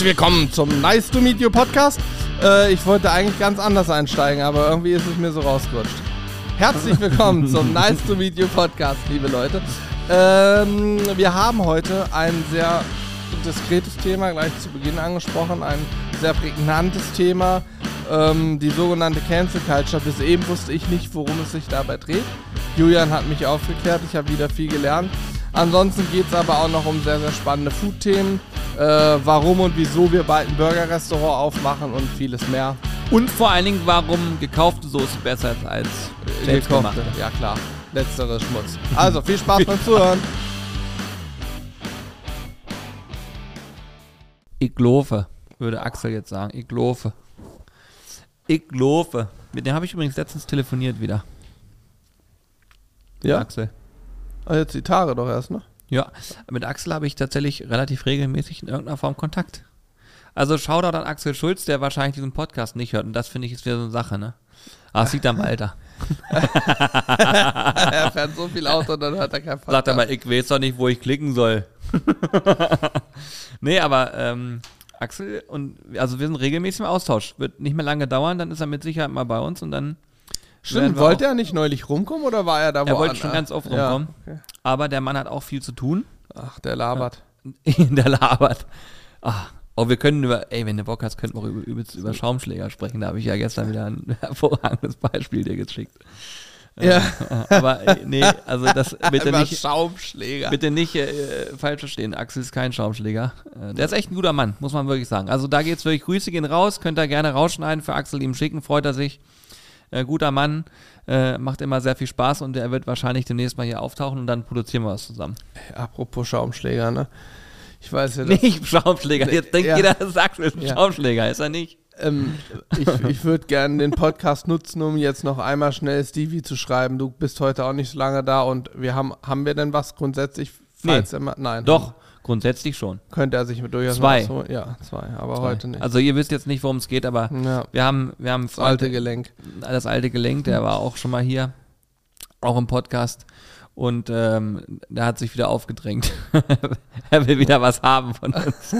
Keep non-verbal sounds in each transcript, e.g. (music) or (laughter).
Herzlich willkommen zum Nice to Meet You Podcast. Äh, ich wollte eigentlich ganz anders einsteigen, aber irgendwie ist es mir so rausgerutscht. Herzlich willkommen zum (laughs) Nice to Meet You Podcast, liebe Leute. Ähm, wir haben heute ein sehr diskretes Thema gleich zu Beginn angesprochen, ein sehr prägnantes Thema, ähm, die sogenannte Cancel Culture. Bis eben wusste ich nicht, worum es sich dabei dreht. Julian hat mich aufgeklärt, ich habe wieder viel gelernt. Ansonsten geht es aber auch noch um sehr, sehr spannende Food-Themen, äh, warum und wieso wir bald ein Burger-Restaurant aufmachen und vieles mehr. Und vor allen Dingen, warum gekaufte Soße besser ist als selbstgemachte. Ja klar, letztere Schmutz. Also viel Spaß beim Zuhören. Iglofe, würde Axel jetzt sagen. Iglofe. Iglofe. Mit dem habe ich übrigens letztens telefoniert wieder. Ja, Axel. Ah, jetzt die Tage doch erst, ne? Ja, mit Axel habe ich tatsächlich relativ regelmäßig in irgendeiner Form Kontakt. Also Shoutout an Axel Schulz, der wahrscheinlich diesen Podcast nicht hört. Und das finde ich ist wieder so eine Sache, ne? Es liegt am Alter. (laughs) er fährt so viel Auto, dann hat er keinen Podcast. Sagt er mal, ich weiß doch nicht, wo ich klicken soll. (laughs) nee, aber ähm, Axel und also wir sind regelmäßig im Austausch. Wird nicht mehr lange dauern, dann ist er mit Sicherheit mal bei uns und dann. Stimmt, wollte er nicht neulich rumkommen oder war er da Er wollte woanders? schon ganz oft Ja, rumkommen. okay. Aber der Mann hat auch viel zu tun. Ach, der labert. (laughs) der labert. Ah, oh, wir können über, ey, wenn du Bock hast, könnten wir auch über, übelst über Schaumschläger sprechen. Da habe ich ja gestern wieder ein (laughs) hervorragendes Beispiel dir geschickt. Ja. Äh, (laughs) aber äh, nee, also das bitte nicht, Schaumschläger. bitte nicht äh, falsch verstehen. Axel ist kein Schaumschläger. Äh, der ist echt ein guter Mann, muss man wirklich sagen. Also da geht's wirklich, Grüße gehen raus, könnt ihr gerne rausschneiden, für Axel ihm schicken, freut er sich. Äh, guter Mann, äh, macht immer sehr viel Spaß und er wird wahrscheinlich demnächst mal hier auftauchen und dann produzieren wir was zusammen. Apropos Schaumschläger, ne? Ich weiß ja, (laughs) dass, Nicht Schaumschläger. Jetzt denkt Ja. jeder, sagt ist ein Ja. Schaumschläger, ist er nicht. ähm, ich, ich würde gerne den Podcast nutzen, um jetzt noch einmal schnell Stevie zu schreiben. Du bist heute auch nicht so lange da und wir haben, haben wir denn was grundsätzlich? Falls er mal, nein. Doch, grundsätzlich schon. Könnte er sich mit durchaus Zwei. so, ja, zwei, aber heute nicht. Also ihr wisst jetzt nicht, worum es geht, aber ja, wir haben, wir haben das alte Gelenk. das alte Gelenk, der war auch schon mal hier, auch im Podcast. Und ähm, der hat sich wieder aufgedrängt. (laughs) er will wieder was haben von uns.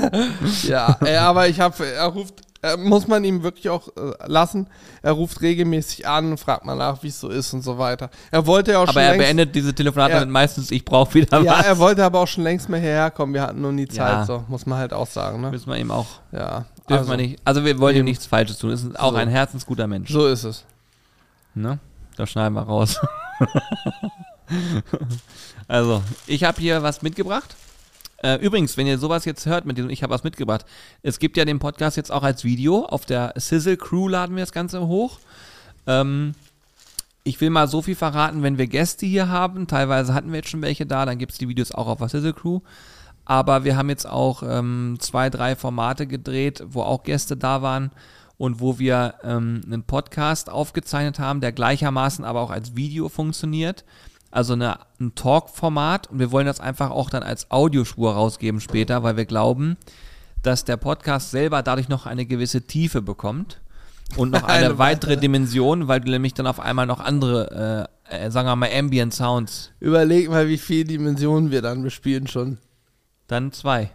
(laughs) Ja, ey, aber ich habe, er ruft, äh, muss man ihm wirklich auch äh, lassen. Er ruft regelmäßig an und fragt mal nach, wie es so ist und so weiter. Er wollte ja auch Aber schon er längst, beendet diese Telefonate Ja. mit meistens, ich brauche wieder ja, was. er wollte aber auch schon längst mal hierher kommen. Wir hatten nur nie Zeit, Ja. so muss man halt auch sagen, ne? Müssen wir ihm auch, Ja, dürfen also, wir nicht. Also wir wollen ihm nichts Falsches tun. Es ist auch So. ein herzensguter Mensch. So ist es. Ne? Das schneiden wir raus. (laughs) also, ich habe hier was mitgebracht. Äh, übrigens, wenn ihr sowas jetzt hört mit diesem, ich habe was mitgebracht. Es gibt ja den Podcast jetzt auch als Video. Auf der Sizzle Crew laden wir das Ganze hoch. Ähm, ich will mal so viel verraten, wenn wir Gäste hier haben. Teilweise hatten wir jetzt schon welche da, dann gibt es die Videos auch auf der Sizzle Crew. Aber wir haben jetzt auch ähm, zwei, drei Formate gedreht, wo auch Gäste da waren und wo wir ähm, einen Podcast aufgezeichnet haben, der gleichermaßen aber auch als Video funktioniert. Also eine, ein Talk-Format und wir wollen das einfach auch dann als Audiospur rausgeben später, weil wir glauben, dass der Podcast selber dadurch noch eine gewisse Tiefe bekommt und noch (laughs) eine, Eine weitere. Dimension, weil du nämlich dann auf einmal noch andere, äh, äh, sagen wir mal, Ambient Sounds, Überleg mal, wie viele Dimensionen wir dann bespielen schon. dann zwei.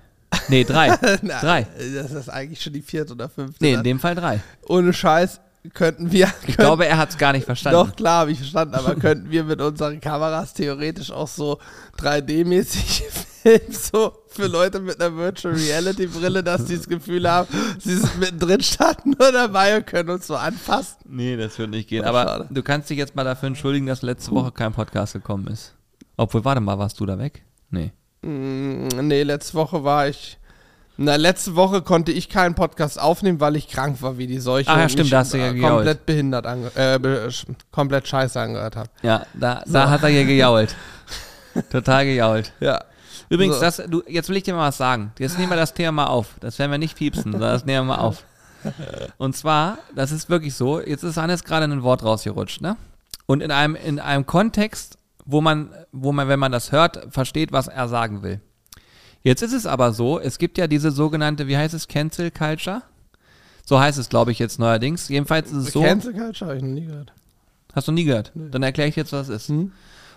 Nee, drei. (laughs) Na, drei. Das ist eigentlich schon die vierte oder fünfte. Nee, in dann. dem Fall drei. Ohne Scheiß könnten wir. Ich glaube, er hat es gar nicht verstanden. Doch, klar, habe ich verstanden, aber könnten wir mit unseren Kameras theoretisch auch so 3D-mäßig (laughs) filmen, so für Leute mit einer Virtual Reality Brille, dass die das Gefühl haben, sie sind mittendrin, starten nur dabei und können uns so anfassen. Nee, das wird nicht gehen. Aber schade. du kannst dich jetzt mal dafür entschuldigen, dass letzte Woche kein Podcast gekommen ist. Obwohl, warte mal, warst du da weg? Nee. Mm, nee, letzte Woche war ich. Na, letzte Woche konnte ich keinen Podcast aufnehmen, weil ich krank war wie die Seuche. Ah, ja, stimmt, da hast du ja äh, gejault. komplett behindert äh, komplett scheiße angehört habe. Ja, da, da hat er hier gejault. (laughs) Total gejault. Ja. Übrigens, So. das, du, jetzt will ich dir mal was sagen. Jetzt nehmen wir das Thema mal auf. Das werden wir nicht piepsen, sondern das nehmen wir mal auf. Und zwar, das ist wirklich so, jetzt ist Hannes gerade ein Wort rausgerutscht, ne? Und in einem, in einem Kontext, wo man, wo man, wenn man das hört, versteht, was er sagen will. Jetzt ist es aber so, es gibt ja diese sogenannte, wie heißt es, Cancel Culture? So heißt es, glaube ich, jetzt neuerdings. Jedenfalls ist es so. Cancel Culture habe ich noch nie gehört. Hast du nie gehört? Dann erkläre ich jetzt, was es ist. Hm?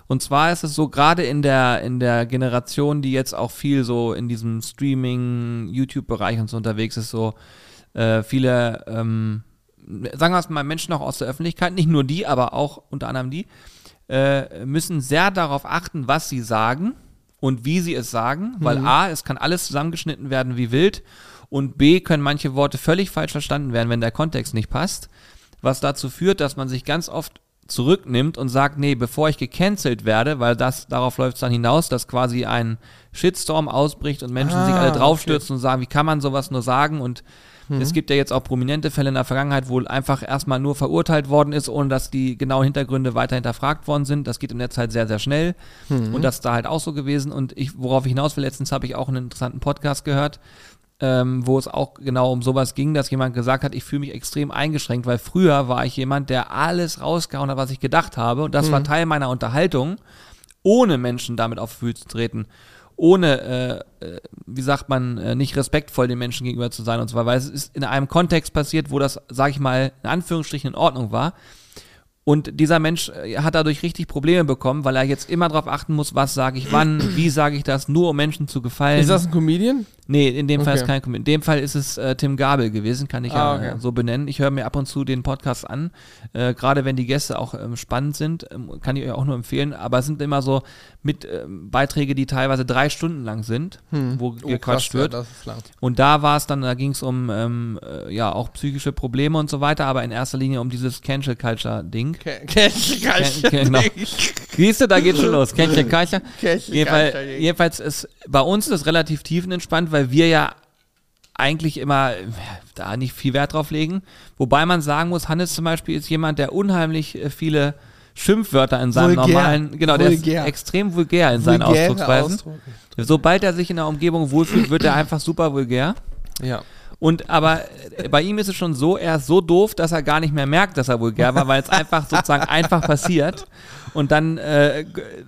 Und zwar ist es so, gerade in der, in der Generation, die jetzt auch viel so in diesem Streaming, YouTube-Bereich und so unterwegs ist, so äh, viele, ähm, sagen wir es mal, Menschen auch aus der Öffentlichkeit, nicht nur die, aber auch unter anderem die, äh, müssen sehr darauf achten, was sie sagen und wie sie es sagen, weil Mhm. A, es kann alles zusammengeschnitten werden wie wild und B, können manche Worte völlig falsch verstanden werden, wenn der Kontext nicht passt, was dazu führt, dass man sich ganz oft zurücknimmt und sagt, nee, bevor ich gecancelt werde, weil das darauf läuft es dann hinaus, dass quasi ein Shitstorm ausbricht und Menschen sich Ah, alle draufstürzen und sagen, wie kann man sowas nur sagen? Und Mhm. es gibt ja jetzt auch prominente Fälle in der Vergangenheit, wo einfach erstmal nur verurteilt worden ist, ohne dass die genauen Hintergründe weiter hinterfragt worden sind. Das geht im Netz halt sehr, sehr schnell. Mhm. Und das ist da halt auch so gewesen. Und ich, worauf ich hinaus will, letztens habe ich auch einen interessanten Podcast gehört, ähm, wo es auch genau um sowas ging, dass jemand gesagt hat, ich fühle mich extrem eingeschränkt, weil früher war ich jemand, der alles rausgehauen hat, was ich gedacht habe. Und das war Teil meiner Unterhaltung, ohne Menschen damit auf Füße zu treten. Ohne, äh, äh, wie sagt man, äh, nicht respektvoll den Menschen gegenüber zu sein und weiter, weil es ist in einem Kontext passiert, wo das, sag ich mal, in Anführungsstrichen in Ordnung war. Und dieser Mensch äh, hat dadurch richtig Probleme bekommen, weil er jetzt immer darauf achten muss, was sage ich wann, wie sage ich das, nur um Menschen zu gefallen. Ist das ein Comedian? Nee, in dem Fall Okay. ist kein Comedian. In dem Fall ist es äh, Tim Gabel gewesen, kann ich Ah, ja okay. äh, so benennen. Ich höre mir ab und zu den Podcast an, äh, gerade wenn die Gäste auch ähm, spannend sind, ähm, kann ich euch auch nur empfehlen. Aber es sind immer so mit ähm, Beiträge, die teilweise drei Stunden lang sind, wo gequatscht Oh, krass, wird. Ja, das. Und da war es dann, da ging es um ähm, äh, ja auch psychische Probleme und so weiter, aber in erster Linie um dieses Cancel Culture Ding. Cancel Culture. Ken- genau. Siehst du, da geht schon los. Cancel (laughs) Culture. Cancel jedenfalls ist bei uns ist es relativ tiefenentspannt, weil wir ja eigentlich immer da nicht viel Wert drauf legen. Wobei man sagen muss, Hannes zum Beispiel ist jemand, der unheimlich äh, viele Schimpfwörter in seinem Vulgär. normalen, genau, der Vulgär. ist extrem vulgär in seinen Vulgäre Ausdrucksweisen. Ausdruck. Sobald er sich in der Umgebung wohlfühlt, wird er einfach super vulgär. Ja. Und aber äh, bei ihm ist es schon so, er ist so doof, dass er gar nicht mehr merkt, dass er vulgär war, weil es einfach sozusagen einfach passiert. Und dann, äh,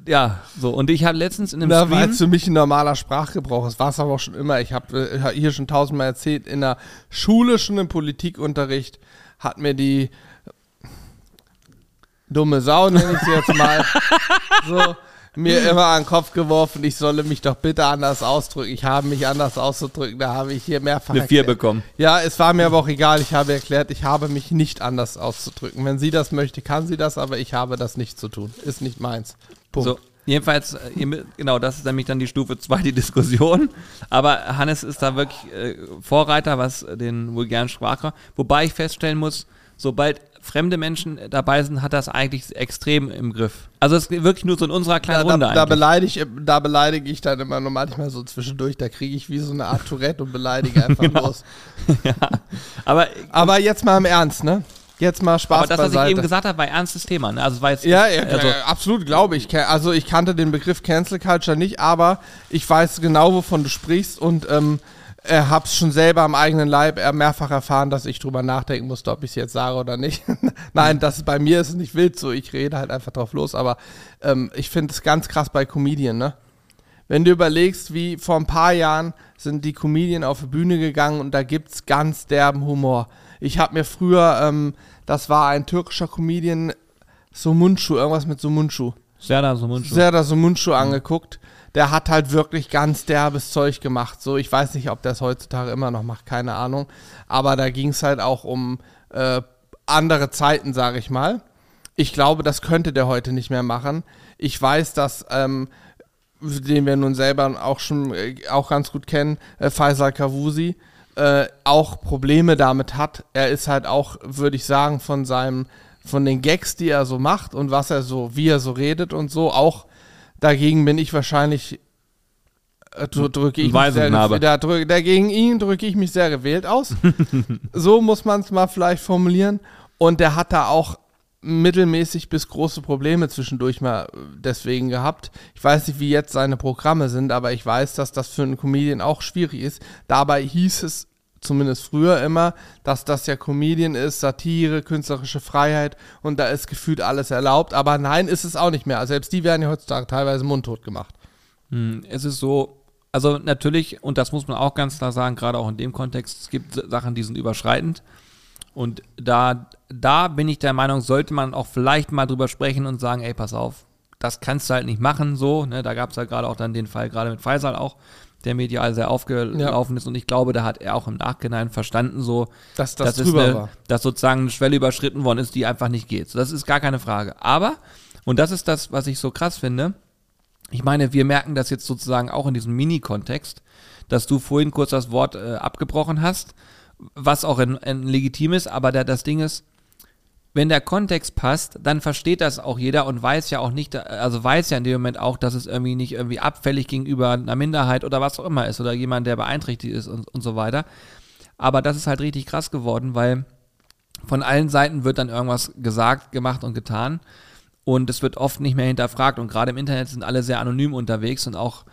ja, so. Und ich habe letztens in einem Na, weil Stream. es für mich ein normaler Sprachgebrauch ist. War es aber auch schon immer. Ich habe äh, hier schon tausendmal erzählt, in der Schule, schon im Politikunterricht, hat mir die dumme Sau, nenne ich sie jetzt mal, (laughs) so, mir immer an den Kopf geworfen, ich solle mich doch bitte anders ausdrücken. Ich habe mich anders auszudrücken. Da habe ich hier mehrfach eine 4 erklärt. bekommen. Ja, es war mir aber auch egal. Ich habe erklärt, ich habe mich nicht anders auszudrücken. Wenn sie das möchte, kann sie das, aber ich habe das nicht zu tun. Ist nicht meins. Punkt. So, jedenfalls, äh, genau, das ist nämlich dann die Stufe 2, die Diskussion. Aber Hannes ist da wirklich äh, Vorreiter, was den vulgären Sprachgebrauch. Wobei ich feststellen muss, sobald fremde Menschen äh, dabei sind, hat das eigentlich extrem im Griff. Also es ist wirklich nur so in unserer Ja, kleinen da, Runde da, eigentlich. beleidige, da beleidige ich dann immer manchmal so zwischendurch. Da kriege ich wie so eine Art Tourette und beleidige (laughs) einfach Genau. los. (laughs) Aber, Aber jetzt mal im Ernst, ne? Jetzt mal Spaß aber das, was ich beiseite. eben gesagt habe, war ein ernstes Thema. Ne? Also es war jetzt, ja, ja also, äh, absolut, glaube ich. Also ich kannte den Begriff Cancel Culture nicht, aber ich weiß genau, wovon du sprichst und ähm, äh, hab's schon selber am eigenen Leib mehrfach erfahren, dass ich drüber nachdenken musste, ob ich es jetzt sage oder nicht. (laughs) Nein, das bei mir ist nicht wild so. Ich rede halt einfach drauf los, aber ähm, ich finde es ganz krass bei Comedian, ne? Wenn du überlegst, wie vor ein paar Jahren sind die Comedien auf die Bühne gegangen und da gibt's ganz derben Humor. Ich habe mir früher, ähm, das war ein türkischer Comedian, Sumunchu, irgendwas mit Sumunchu. Serdar Somuncu. Serdar Sumunchu angeguckt. Der hat halt wirklich ganz derbes Zeug gemacht. So, ich weiß nicht, ob der es heutzutage immer noch macht, keine Ahnung. Aber da ging es halt auch um äh, andere Zeiten, sage ich mal. Ich glaube, das könnte der heute nicht mehr machen. Ich weiß, dass ähm, den wir nun selber auch schon äh, auch ganz gut kennen, äh, Faisal Kavusi, äh, auch Probleme damit hat. Er ist halt auch, würde ich sagen, von seinem, von den Gags, die er so macht und was er so, wie er so redet und so, auch dagegen bin ich wahrscheinlich äh, drü- drücke ich mich sehr, da drück, dagegen ihn drücke ich mich sehr gewählt aus. (laughs) so muss man es mal vielleicht formulieren. Und der hat da auch mittelmäßig bis große Probleme zwischendurch mal äh, deswegen gehabt. Ich weiß nicht, wie jetzt seine Programme sind, aber ich weiß, dass das für einen Comedian auch schwierig ist. Dabei hieß es zumindest früher immer, dass das ja Comedian ist, Satire, künstlerische Freiheit und da ist gefühlt alles erlaubt. Aber nein, ist es auch nicht mehr. Also selbst die werden ja heutzutage teilweise mundtot gemacht. Hm, Es ist so, also natürlich, und das muss man auch ganz klar sagen, gerade auch in dem Kontext, es gibt Sachen, die sind überschreitend. Und da, da bin ich der Meinung, sollte man auch vielleicht mal drüber sprechen und sagen, ey, pass auf, das kannst du halt nicht machen, so, ne? Da gab es ja gerade auch dann den Fall, gerade mit Faisal auch, der medial sehr aufgelaufen ist. Und ich glaube, da hat er auch im Nachhinein verstanden, so, Dass das dass, drüber eine, war. dass sozusagen eine Schwelle überschritten worden ist, die einfach nicht geht. So, das ist gar keine Frage. Aber, und das ist das, was ich so krass finde, ich meine, wir merken das jetzt sozusagen auch in diesem Mini-Kontext, dass du vorhin kurz das Wort äh, abgebrochen hast, was auch ein, ein legitim ist, aber da, das Ding ist, wenn der Kontext passt, dann versteht das auch jeder und weiß ja auch nicht, also weiß ja in dem Moment auch, dass es irgendwie nicht irgendwie abfällig gegenüber einer Minderheit oder was auch immer ist oder jemand, der beeinträchtigt ist und, und so weiter. Aber das ist halt richtig krass geworden, weil von allen Seiten wird dann irgendwas gesagt, gemacht und getan und es wird oft nicht mehr hinterfragt und gerade im Internet sind alle sehr anonym unterwegs und auch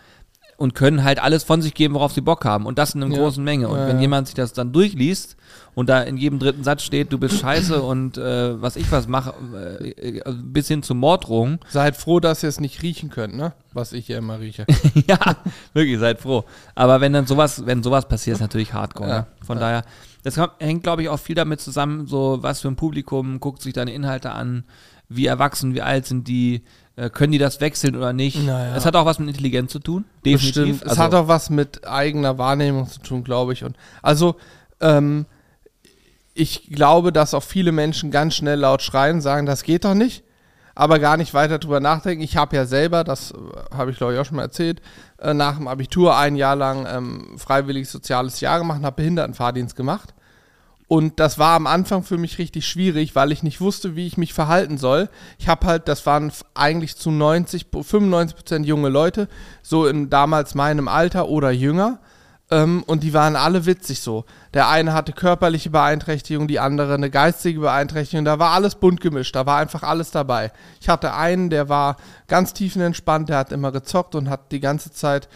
und können halt alles von sich geben, worauf sie Bock haben und das in einer Ja. großen Menge. Und Ja, wenn ja. jemand sich das dann durchliest und da in jedem dritten Satz steht, du bist (laughs) scheiße und äh, was ich was mache, äh, äh, bis hin zu Morddrohungen, Seid froh, dass ihr es nicht riechen könnt, ne? Was ich hier immer rieche. (laughs) ja, wirklich, seid froh. Aber wenn dann sowas, wenn sowas passiert, ist natürlich hardcore. Ja, ne? Von daher, das hängt, glaube ich, auch viel damit zusammen, so was für ein Publikum guckt sich deine Inhalte an, wie erwachsen, wie alt sind die, können die das wechseln oder nicht. Naja. Es hat auch was mit Intelligenz zu tun, definitiv. Bestimmt. Es hat auch was mit eigener Wahrnehmung zu tun, glaube ich. Und also, ähm, ich glaube, dass auch viele Menschen ganz schnell laut schreien, sagen, das geht doch nicht, aber gar nicht weiter drüber nachdenken. Ich habe ja selber, das äh, habe ich glaube ich auch schon mal erzählt, äh, nach dem Abitur ein Jahr lang ähm, freiwillig soziales Jahr gemacht, habe Behindertenfahrdienst gemacht. Und das war am Anfang für mich richtig schwierig, weil ich nicht wusste, wie ich mich verhalten soll. Ich habe halt, das waren eigentlich zu 90, 95 Prozent junge Leute, so in damals meinem Alter oder jünger. Ähm, und die waren alle witzig so. Der eine hatte körperliche Beeinträchtigung, die andere eine geistige Beeinträchtigung. Da war alles bunt gemischt, da war einfach alles dabei. Ich hatte einen, der war ganz tiefenentspannt, der hat immer gezockt und hat die ganze Zeit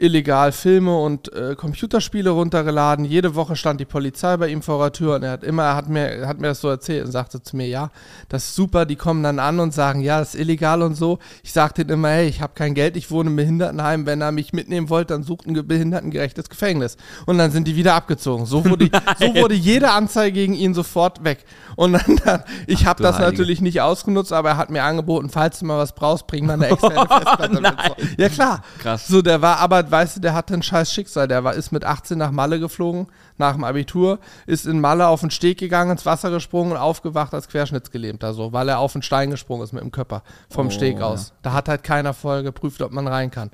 illegal Filme und äh, Computerspiele runtergeladen. Jede Woche stand die Polizei bei ihm vor der Tür und er hat immer, er hat mir, hat mir das so erzählt und sagte zu mir, ja, das ist super, die kommen dann an und sagen, ja, das ist illegal und so. Ich sagte ihm immer, hey, ich habe kein Geld, ich wohne im Behindertenheim, wenn er mich mitnehmen wollte, dann sucht ein ge- behindertengerechtes Gefängnis. Und dann sind die wieder abgezogen. So wurde, (laughs) so wurde jede Anzeige gegen ihn sofort weg. Und dann, dann ich habe das Heilige. natürlich nicht ausgenutzt, aber er hat mir angeboten, falls du mal was brauchst, bring mal eine externe (laughs) Festplatte mit. So. Ja klar. Krass. So, der war aber, weißt du, der hatte ein scheiß Schicksal. Der war, ist mit 18 nach Malle geflogen, nach dem Abitur, ist in Malle auf den Steg gegangen, ins Wasser gesprungen und aufgewacht als Querschnittsgelähmter, so, weil er auf den Stein gesprungen ist mit dem Körper vom Oh, Steg aus. Da hat halt keiner vorher geprüft, ob man rein kann.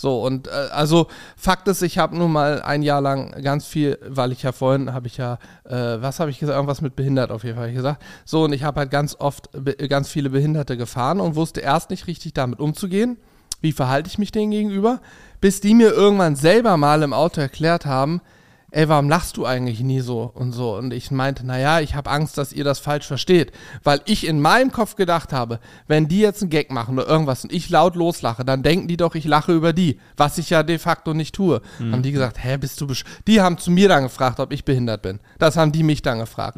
So, und äh, also Fakt ist, ich habe nun mal ein Jahr lang ganz viel, weil ich ja vorhin habe ich ja, äh, was habe ich gesagt, irgendwas mit behindert auf jeden Fall ich gesagt. So, und ich habe halt ganz oft be ganz viele Behinderte gefahren und wusste erst nicht richtig damit umzugehen. Wie verhalte ich mich denen gegenüber? Bis die mir irgendwann selber mal im Auto erklärt haben, ey, warum lachst du eigentlich nie so und so? Und ich meinte, naja, ich habe Angst, dass ihr das falsch versteht. Weil ich in meinem Kopf gedacht habe, wenn die jetzt einen Gag machen oder irgendwas und ich laut loslache, dann denken die doch, ich lache über die, was ich ja de facto nicht tue. Haben die gesagt, hä, bist du besch Die haben zu mir dann gefragt, ob ich behindert bin. Das haben die mich dann gefragt.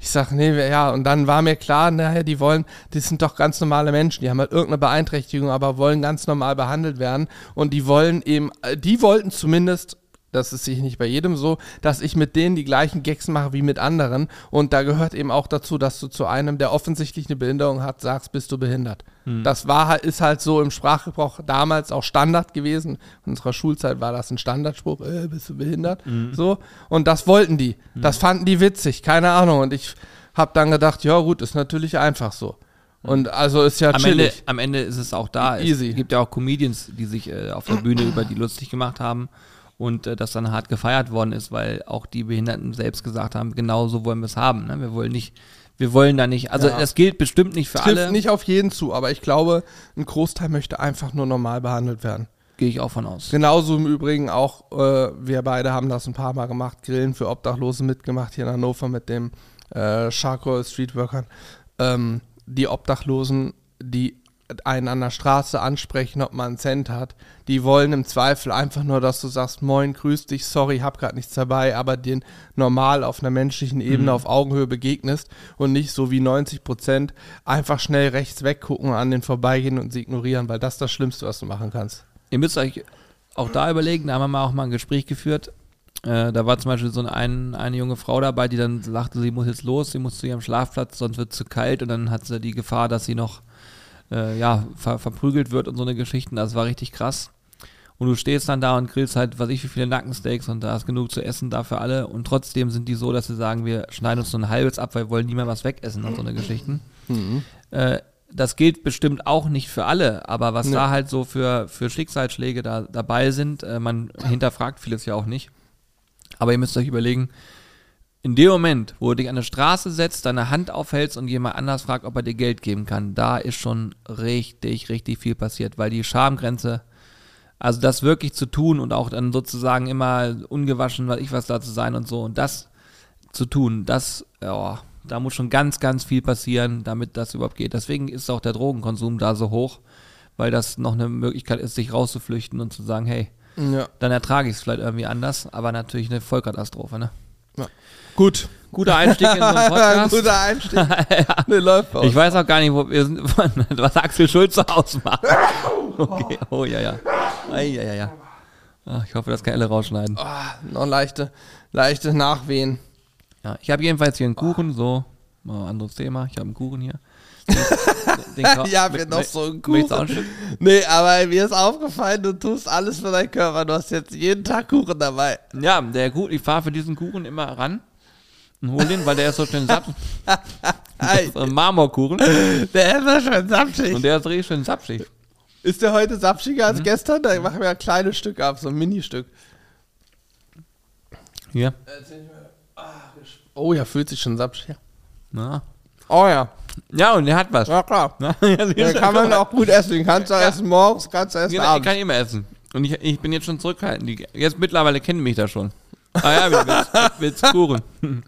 Ich sag, nee, ja, und dann war mir klar, naja, die wollen, die sind doch ganz normale Menschen, die haben halt irgendeine Beeinträchtigung, aber wollen ganz normal behandelt werden und die wollen eben, äh, die wollten zumindest das ist sich nicht bei jedem so, dass ich mit denen die gleichen Gags mache wie mit anderen. Und da gehört eben auch dazu, dass du zu einem, der offensichtlich eine Behinderung hat, sagst, bist du behindert. Das war halt, ist halt so im Sprachgebrauch damals auch Standard gewesen. In unserer Schulzeit war das ein Standardspruch, äh, bist du behindert? So. Und das wollten die. Das fanden die witzig, keine Ahnung. Und ich habe dann gedacht, ja gut, ist natürlich einfach so. Und also ist ja am Ende, chillig. am Ende ist es auch da. Easy. Es gibt ja auch Comedians, die sich äh, auf der (clears throat) Bühne über die lustig gemacht haben und äh, das dann hart gefeiert worden ist, weil auch die Behinderten selbst gesagt haben, genau so wollen wir es haben. Ne? Wir wollen nicht, wir wollen da nicht, also Ja. das gilt bestimmt nicht für Trifft alle, nicht auf jeden zu, aber ich glaube, ein Großteil möchte einfach nur normal behandelt werden. gehe ich auch von aus. Genauso im Übrigen auch, äh, wir beide haben das ein paar Mal gemacht, Grillen für Obdachlose mitgemacht hier in Hannover mit dem äh, Charcoal Streetworkern. Ähm, die Obdachlosen, die einen an der Straße ansprechen, ob man einen Cent hat, die wollen im Zweifel einfach nur, dass du sagst, moin, grüß dich, sorry, hab grad nichts dabei, aber den normal auf einer menschlichen Ebene auf Augenhöhe begegnest und nicht so wie 90 Prozent einfach schnell rechts weggucken, an den vorbeigehen und sie ignorieren, weil das ist das Schlimmste, was du machen kannst. Ihr müsst euch auch da überlegen, da haben wir mal auch mal ein Gespräch geführt. Äh, da war zum Beispiel so ein, eine junge Frau dabei, die dann sagte, sie muss jetzt los, sie muss zu ihrem Schlafplatz, sonst wird es zu kalt und dann hat sie die Gefahr, dass sie noch äh, ja, ver verprügelt wird und so eine Geschichten. Das war richtig krass. Und du stehst dann da und grillst halt, weiß ich, wie viele Nackensteaks und da ist genug zu essen da für alle. Und trotzdem sind die so, dass sie sagen, wir schneiden uns so ein halbes ab, weil wir wollen niemand was wegessen und so eine Geschichten. Äh, das gilt bestimmt auch nicht für alle, aber was Nee. da halt so für, für Schicksalsschläge da dabei sind, äh, man hinterfragt vieles ja auch nicht. Aber ihr müsst euch überlegen, in dem Moment, wo du dich an eine Straße setzt, deine Hand aufhältst und jemand anders fragt, ob er dir Geld geben kann, da ist schon richtig, richtig viel passiert, weil die Schamgrenze, also das wirklich zu tun und auch dann sozusagen immer ungewaschen, was ich was da zu sein und so und das zu tun, das, ja, da muss schon ganz, ganz viel passieren, damit das überhaupt geht. Deswegen ist auch der Drogenkonsum da so hoch, weil das noch eine Möglichkeit ist, sich rauszuflüchten und zu sagen, hey, Ja. dann ertrage ich es vielleicht irgendwie anders, aber natürlich eine Vollkatastrophe, ne? Gut. Guter Einstieg in so einen (laughs) Podcast. Guter Einstieg. (laughs) Nee, läuft. Ich weiß auch gar nicht, wo wir sind, (laughs) was Axel Schulz so ausmacht. Okay, oh ja, ja. Ei, ja, ja, ja. Ach, ich hoffe, das kann Elle rausschneiden. Ah, noch leichte, leichte Nachwehen. Ja, ich habe jedenfalls hier einen Kuchen, so, mal anderes Thema. Ich habe einen Kuchen hier. Den, (laughs) den, Ja, wir noch so einen Kuchen. Nee, aber mir ist aufgefallen, du tust alles für deinen Körper. Du hast jetzt jeden Tag Kuchen dabei. Ja, der gut, ich fahre für diesen Kuchen immer ran und hole den, weil der ist so schön satt. (laughs) Das ist ein Marmorkuchen der ist ja schon sapschig. und der ist richtig schön sapschig. Ist der heute sapschiger Mhm. als gestern? Da machen wir ein kleines Stück ab, so ein Ministück. Hier. Oh ja, fühlt sich schon sapschig. Na. Oh ja, Ja, und der hat was. ja klar. Na, (laughs) ja, Den kann man auch gut essen. Den kannst du essen morgens, kannst du essen Genau, ich abends. kann immer essen. Und ich, ich bin jetzt schon zurückhaltend. Die, jetzt mittlerweile kennen mich da schon. Ah ja, willst, willst Kuchen. (laughs)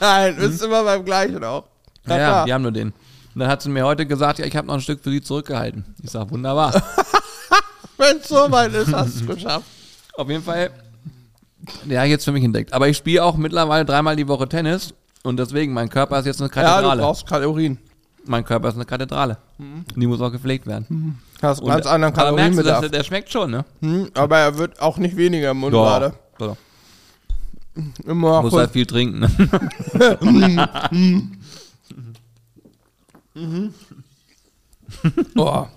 Nein, du bist immer beim gleichen auch. Ja, ja, die haben nur den. Und dann hat sie mir heute gesagt, ja, ich habe noch ein Stück für sie zurückgehalten. Ich sag, wunderbar. (laughs) Wenn es so weit ist, hast du es geschafft. Auf jeden Fall, der habe ich jetzt für mich entdeckt. Aber ich spiele auch mittlerweile dreimal die Woche Tennis. Und deswegen, mein Körper ist jetzt eine Ja, du Kathedrale. brauchst Kalorien. Mein Körper ist eine Kathedrale. Die muss auch gepflegt werden. Hast Und- ganz anderen aber merkst du, Kalorienbedarf. dass der, der schmeckt schon, ne? Hm, aber er wird auch nicht weniger im Mund gerade. Doch. Immer Muss halt viel trinken. Ne? (laughs) Boah.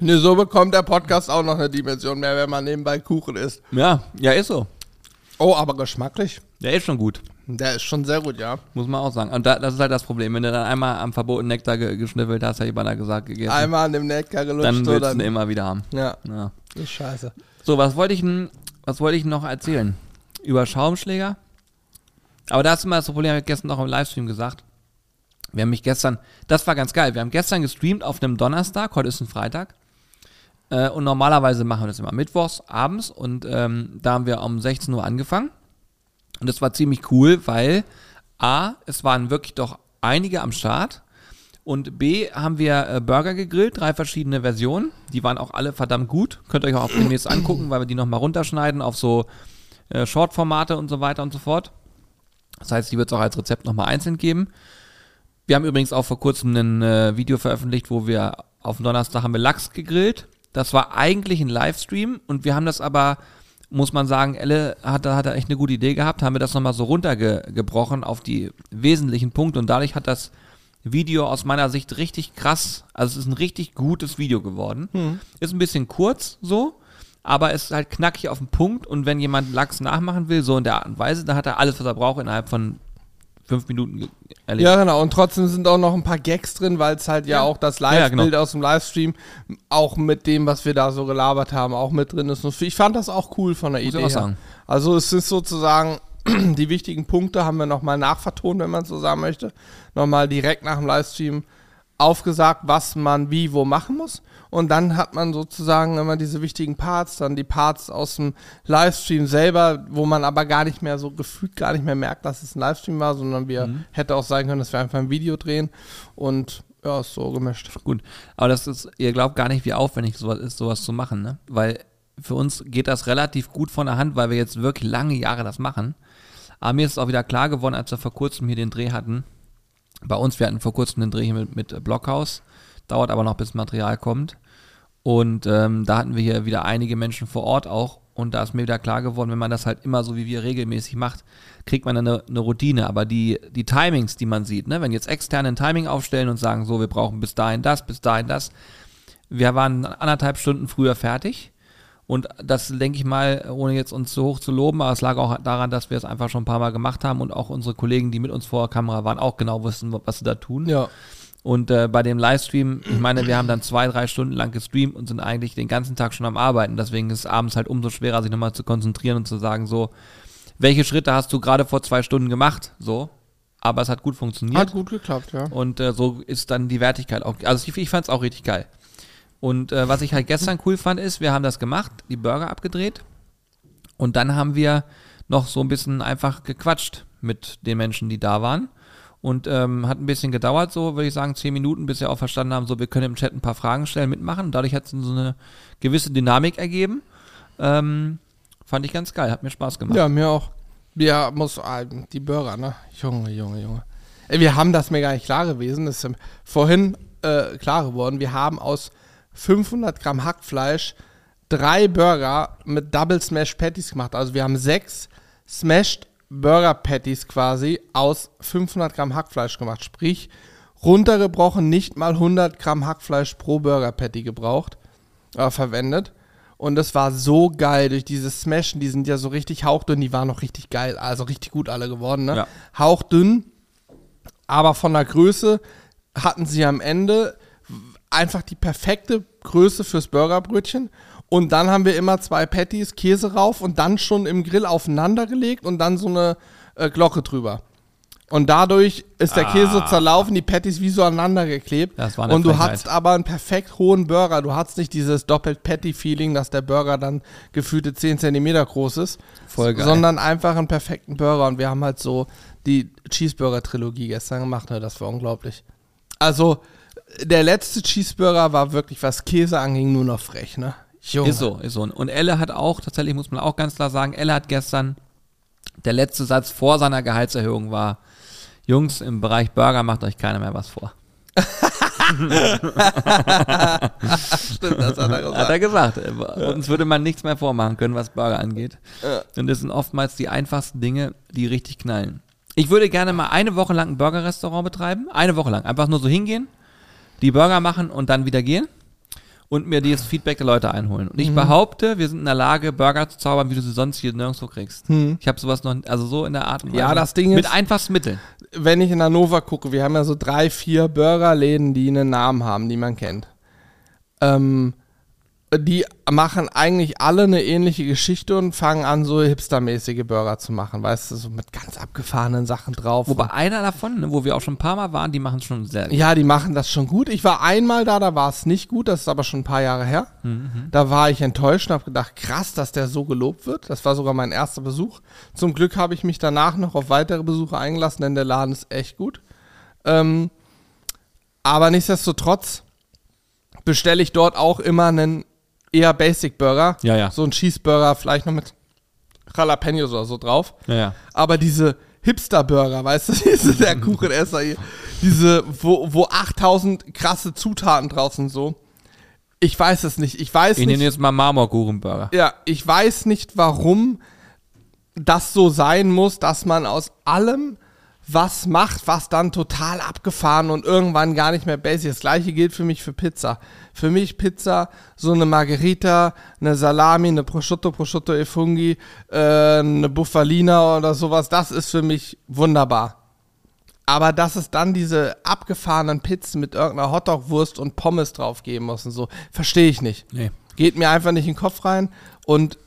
Ne, so bekommt der Podcast auch noch eine Dimension mehr, wenn man nebenbei Kuchen isst. ja, ja, ist so. Oh, aber geschmacklich. Der ist schon gut. Der ist schon sehr gut, ja. Muss man auch sagen. Und da, das ist halt das Problem. Wenn du dann einmal am verbotenen Nektar ge geschniffelt hast, hat jemand gesagt, gegessen, Einmal an dem Nektar gelutscht, dann willst du ihn immer wieder haben. Ja, Ja. ist scheiße. So, was wollte ich denn, was wollte ich noch erzählen? Über Schaumschläger? Aber da ist immer das Problem, habe ich gestern noch im Livestream gesagt. Wir haben mich gestern, das war ganz geil, wir haben gestern gestreamt auf einem Donnerstag, heute ist ein Freitag. Äh, und normalerweise machen wir das immer mittwochs abends und ähm, da haben wir um 16 Uhr angefangen. Und das war ziemlich cool, weil A, es waren wirklich doch einige am Start. Und B, haben wir äh, Burger gegrillt, drei verschiedene Versionen. Die waren auch alle verdammt gut. Könnt ihr euch auch auf demnächst angucken, weil wir die nochmal runterschneiden auf so äh, Short-Formate und so weiter und so fort. Das heißt, die wird es auch als Rezept nochmal einzeln geben. Wir haben übrigens auch vor kurzem ein äh, Video veröffentlicht, wo wir auf Donnerstag haben wir Lachs gegrillt. Das war eigentlich ein Livestream und wir haben das aber, muss man sagen, Elle hat, da- hat da echt eine gute Idee gehabt, haben wir das nochmal so runtergebrochen auf die wesentlichen Punkte und dadurch hat das Video aus meiner Sicht richtig krass, also es ist ein richtig gutes Video geworden. Ist ein bisschen kurz so, aber es ist halt knackig auf den Punkt und wenn jemand Lachs nachmachen will, so in der Art und Weise, dann hat er alles, was er braucht, innerhalb von fünf Minuten erledigt. Ja, genau. Und trotzdem sind auch noch ein paar Gags drin, weil es halt ja, Ja. auch das Ja, ja, Live-Bild genau. aus dem Livestream auch mit dem, was wir da so gelabert haben, auch mit drin ist. Ich fand das auch cool von der Muss ich Idee. her. sagen. Also es ist sozusagen, (clears throat) die wichtigen Punkte haben wir nochmal nachvertont, wenn man so sagen möchte. Nochmal direkt nach dem Livestream aufgesagt, was man wie wo machen muss. Und dann hat man sozusagen immer diese wichtigen Parts, dann die Parts aus dem Livestream selber, wo man aber gar nicht mehr so gefühlt gar nicht mehr merkt, dass es ein Livestream war, sondern wir hätte auch sein können, dass wir einfach ein Video drehen und ja, ist so gemischt. Gut. Aber das ist, ihr glaubt gar nicht, wie aufwendig sowas ist, sowas zu machen, ne? Weil für uns geht das relativ gut von der Hand, weil wir jetzt wirklich lange Jahre das machen. Aber mir ist es auch wieder klar geworden, als wir vor kurzem hier den Dreh hatten. Bei uns, wir hatten vor kurzem den Dreh mit, mit Blockhaus. Dauert aber noch, bis Material kommt. Und ähm, da hatten wir hier wieder einige Menschen vor Ort auch. Und da ist mir wieder klar geworden, wenn man das halt immer so wie wir regelmäßig macht, kriegt man eine, eine Routine. Aber die, die Timings, die man sieht, ne, wenn jetzt externe ein Timing aufstellen und sagen, so, wir brauchen bis dahin das, bis dahin das. Wir waren anderthalb Stunden früher fertig. Und das denke ich mal, ohne jetzt uns so hoch zu loben, aber es lag auch daran, dass wir es einfach schon ein paar Mal gemacht haben und auch unsere Kollegen, die mit uns vor der Kamera waren, auch genau wussten, was sie da tun. Ja. Und äh, bei dem Livestream, ich meine, wir haben dann zwei, drei Stunden lang gestreamt und sind eigentlich den ganzen Tag schon am Arbeiten. Deswegen ist es abends halt umso schwerer, sich nochmal zu konzentrieren und zu sagen, so, welche Schritte hast du gerade vor zwei Stunden gemacht? So. Aber es hat gut funktioniert. Hat gut geklappt, ja. Und äh, so ist dann die Wertigkeit auch. Also ich, ich fand es auch richtig geil. Und äh, was ich halt gestern cool fand, ist, wir haben das gemacht, die Burger abgedreht. Und dann haben wir noch so ein bisschen einfach gequatscht mit den Menschen, die da waren. Und ähm, hat ein bisschen gedauert, so würde ich sagen, zehn Minuten, bis wir auch verstanden haben, so wir können im Chat ein paar Fragen stellen, mitmachen. Dadurch hat es so eine gewisse Dynamik ergeben. Ähm, fand ich ganz geil, hat mir Spaß gemacht. Ja, mir auch. Ja, muss ah, die Burger, ne? Junge, Junge, Junge. Ey, wir haben das mir gar nicht klar gewesen. Das ist vorhin äh, klar geworden. Wir haben aus 500 Gramm Hackfleisch drei Burger mit Double Smash Patties gemacht. Also wir haben sechs Smashed Burger Patties quasi aus 500 Gramm Hackfleisch gemacht. Sprich, runtergebrochen nicht mal 100 Gramm Hackfleisch pro Burger Patty gebraucht, äh, verwendet. Und das war so geil durch dieses Smashen. Die sind ja so richtig hauchdünn. Die waren noch richtig geil. Also richtig gut alle geworden, ne? Ja. Hauchdünn. Aber von der Größe hatten sie am Ende einfach die perfekte Größe fürs Burgerbrötchen. Und dann haben wir immer zwei Patties, Käse rauf und dann schon im Grill aufeinander gelegt und dann so eine äh, Glocke drüber. Und dadurch ist der Käse so zerlaufen, die Patties wie so aneinander geklebt. Das war eine und du Frechheit. hattest aber einen perfekt hohen Burger. Du hattest nicht dieses doppelt Patty-Feeling, dass der Burger dann gefühlte 10 Zentimeter groß ist. Voll geil. Sondern einfach einen perfekten Burger. Und wir haben halt so die Cheeseburger-Trilogie gestern gemacht. Ne? Das war unglaublich. Also, der letzte Cheeseburger war wirklich, was Käse anging, nur noch frech, ne? Junge. Ist so, ist so. Und Elle hat auch, tatsächlich muss man auch ganz klar sagen, Elle hat gestern, der letzte Satz vor seiner Gehaltserhöhung war, Jungs, im Bereich Burger macht euch keiner mehr was vor. (laughs) Stimmt, das hat er gesagt. Hat er gesagt. Uns würde man nichts mehr vormachen können, was Burger angeht. Ja. Und das sind oftmals die einfachsten Dinge, die richtig knallen. Ich würde gerne mal eine Woche lang ein Burger-Restaurant betreiben. Eine Woche lang. Einfach nur so hingehen, die Burger machen und dann wieder gehen. Und mir dieses Feedback der Leute einholen. Und ich Mhm. behaupte, wir sind in der Lage, Burger zu zaubern, wie du sie sonst hier nirgendwo kriegst. Ich habe sowas noch, also so in der Art und Weise. Mhm. Ja, das Ding Mit ist- einfachsten Mitteln. Wenn ich in Hannover gucke, wir haben ja so drei, vier Burgerläden, die einen Namen haben, die man kennt. Ähm, die machen eigentlich alle eine ähnliche Geschichte und fangen an, so hipstermäßige Burger zu machen, weißt du, so mit ganz abgefahrenen Sachen drauf. Wobei einer davon, ne, wo wir auch schon ein paar Mal waren, die machen es schon sehr. Ja, die machen das schon gut. Ich war einmal da, da war es nicht gut, das ist aber schon ein paar Jahre her. Da war ich enttäuscht und habe gedacht, krass, dass der so gelobt wird. Das war sogar mein erster Besuch. Zum Glück habe ich mich danach noch auf weitere Besuche eingelassen, denn der Laden ist echt gut. Ähm, aber nichtsdestotrotz bestelle ich dort auch immer einen eher Basic Burger. Ja, ja. So ein Cheeseburger, vielleicht noch mit Jalapenos oder so drauf. Ja, ja. Aber diese Hipster-Burger, weißt du, (laughs) diese, der Kuchenesser hier, diese, wo, wo 8000 krasse Zutaten drauf sind, so. Ich weiß es nicht. Ich weiß Ich nehme nicht. jetzt mal Marmorkuchenburger. Ja, ich weiß nicht, warum das so sein muss, dass man aus allem was macht, was dann total abgefahren und irgendwann gar nicht mehr basic. Das gleiche gilt für mich für Pizza. Für mich Pizza, so eine Margherita, eine Salami, eine Prosciutto, Prosciutto e Funghi, äh, eine Buffalina oder sowas, das ist für mich wunderbar. Aber dass es dann diese abgefahrenen Pizzen mit irgendeiner Hotdog-Wurst und Pommes drauf geben muss und so, verstehe ich nicht. Nee. Geht mir einfach nicht in den Kopf rein. Und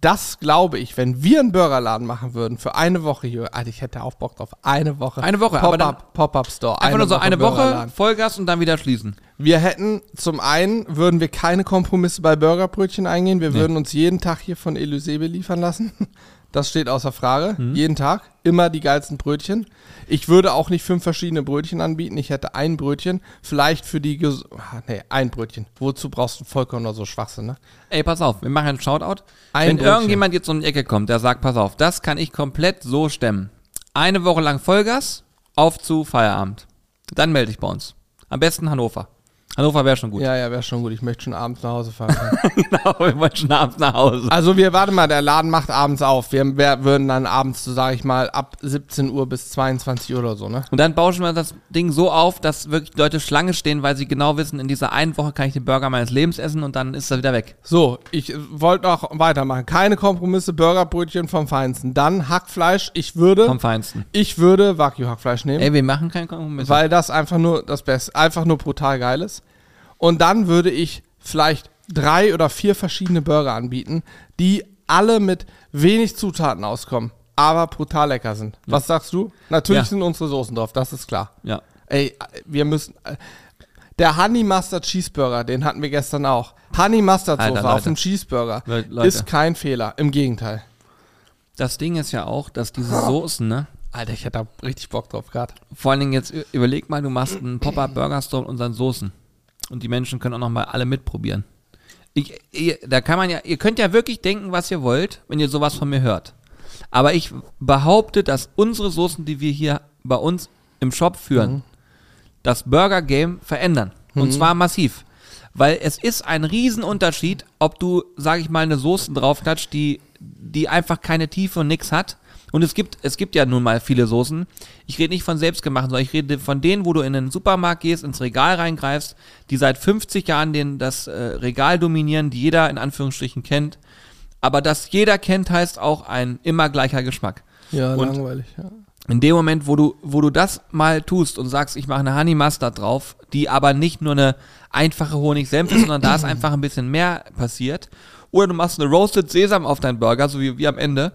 das glaube ich, wenn wir einen Burgerladen machen würden für eine Woche hier, Alter, ich hätte auch Bock drauf. Eine Woche. Eine Woche, aber dann- Pop-up, Pop-up-Store. Einfach nur so eine Woche. Vollgas und dann wieder schließen. Wir hätten, zum einen würden wir keine Kompromisse bei Burgerbrötchen eingehen. Wir Nee. würden uns jeden Tag hier von Elysée beliefern lassen. Das steht außer Frage. Mhm. Jeden Tag. Immer die geilsten Brötchen. Ich würde auch nicht fünf verschiedene Brötchen anbieten. Ich hätte ein Brötchen. Vielleicht für die, ges ah, nee, ein Brötchen. Wozu brauchst du Vollkorn oder so Schwachsinn, ne? Ey, pass auf, wir machen einen Shoutout. Ein Wenn Brötchen. irgendjemand jetzt um die Ecke kommt, der sagt, pass auf, das kann ich komplett so stemmen. Eine Woche lang Vollgas, auf zu Feierabend. Dann melde ich bei uns. Am besten Hannover. Hannover wäre schon gut. Ja, ja, wäre schon gut. Ich möchte schon abends nach Hause fahren. (laughs) genau, wir wollen schon abends nach Hause. also wir, warte mal, der Laden macht abends auf. Wir, wir würden dann abends, so sage ich mal, ab 17 Uhr bis 22 Uhr oder so, ne? Und dann bauschen wir das Ding so auf, dass wirklich Leute Schlange stehen, weil sie genau wissen, in dieser einen Woche kann ich den Burger meines Lebens essen und dann ist er wieder weg. So, ich wollte noch weitermachen. Keine Kompromisse, Burgerbrötchen vom Feinsten. Dann Hackfleisch. Ich würde, Vom Feinsten. ich würde Wagyu-Hackfleisch nehmen. Ey, wir machen keinen Kompromiss. weil das einfach nur das Beste, einfach nur brutal geil ist. Und dann würde ich vielleicht drei oder vier verschiedene Burger anbieten, die alle mit wenig Zutaten auskommen, aber brutal lecker sind. Was sagst du? Natürlich Ja. sind unsere Soßen drauf, das ist klar. ja. Ey, wir müssen. Der Honey Mustard Cheeseburger, den hatten wir gestern auch. Honey Mustard Soße auf dem Cheeseburger Le- Leute. ist kein Fehler. Im Gegenteil. Das Ding ist ja auch, dass diese Soßen, ne? Alter, ich hätte da richtig Bock drauf gerade. Vor allen Dingen jetzt überleg mal, du machst einen Pop-Up Burger Store mit unseren Soßen. Und die Menschen können auch noch mal alle mitprobieren. Ich, ihr, da kann man ja, ihr könnt ja wirklich denken, was ihr wollt, wenn ihr sowas von mir hört. Aber ich behaupte, dass unsere Soßen, die wir hier bei uns im Shop führen, das Burger Game verändern. Und zwar massiv. Weil es ist ein Riesenunterschied, ob du, sag ich mal, eine Soße draufklatscht, die, die einfach keine Tiefe und nix hat. Und es gibt, es gibt ja nun mal viele Soßen. Ich rede nicht von selbstgemachten, sondern ich rede von denen, wo du in den Supermarkt gehst, ins Regal reingreifst, die seit 50 Jahren den, das äh, Regal dominieren, die jeder in Anführungsstrichen kennt. Aber das jeder kennt, heißt auch ein immer gleicher Geschmack. Ja, Und- langweilig. Ja. In dem Moment, wo du, wo du das mal tust und sagst, ich mache eine Honey Mustard drauf, die aber nicht nur eine einfache Honig-Senf ist, sondern da ist (clears throat) einfach ein bisschen mehr passiert. Oder du machst eine Roasted Sesam auf deinen Burger, so wie, wie am Ende.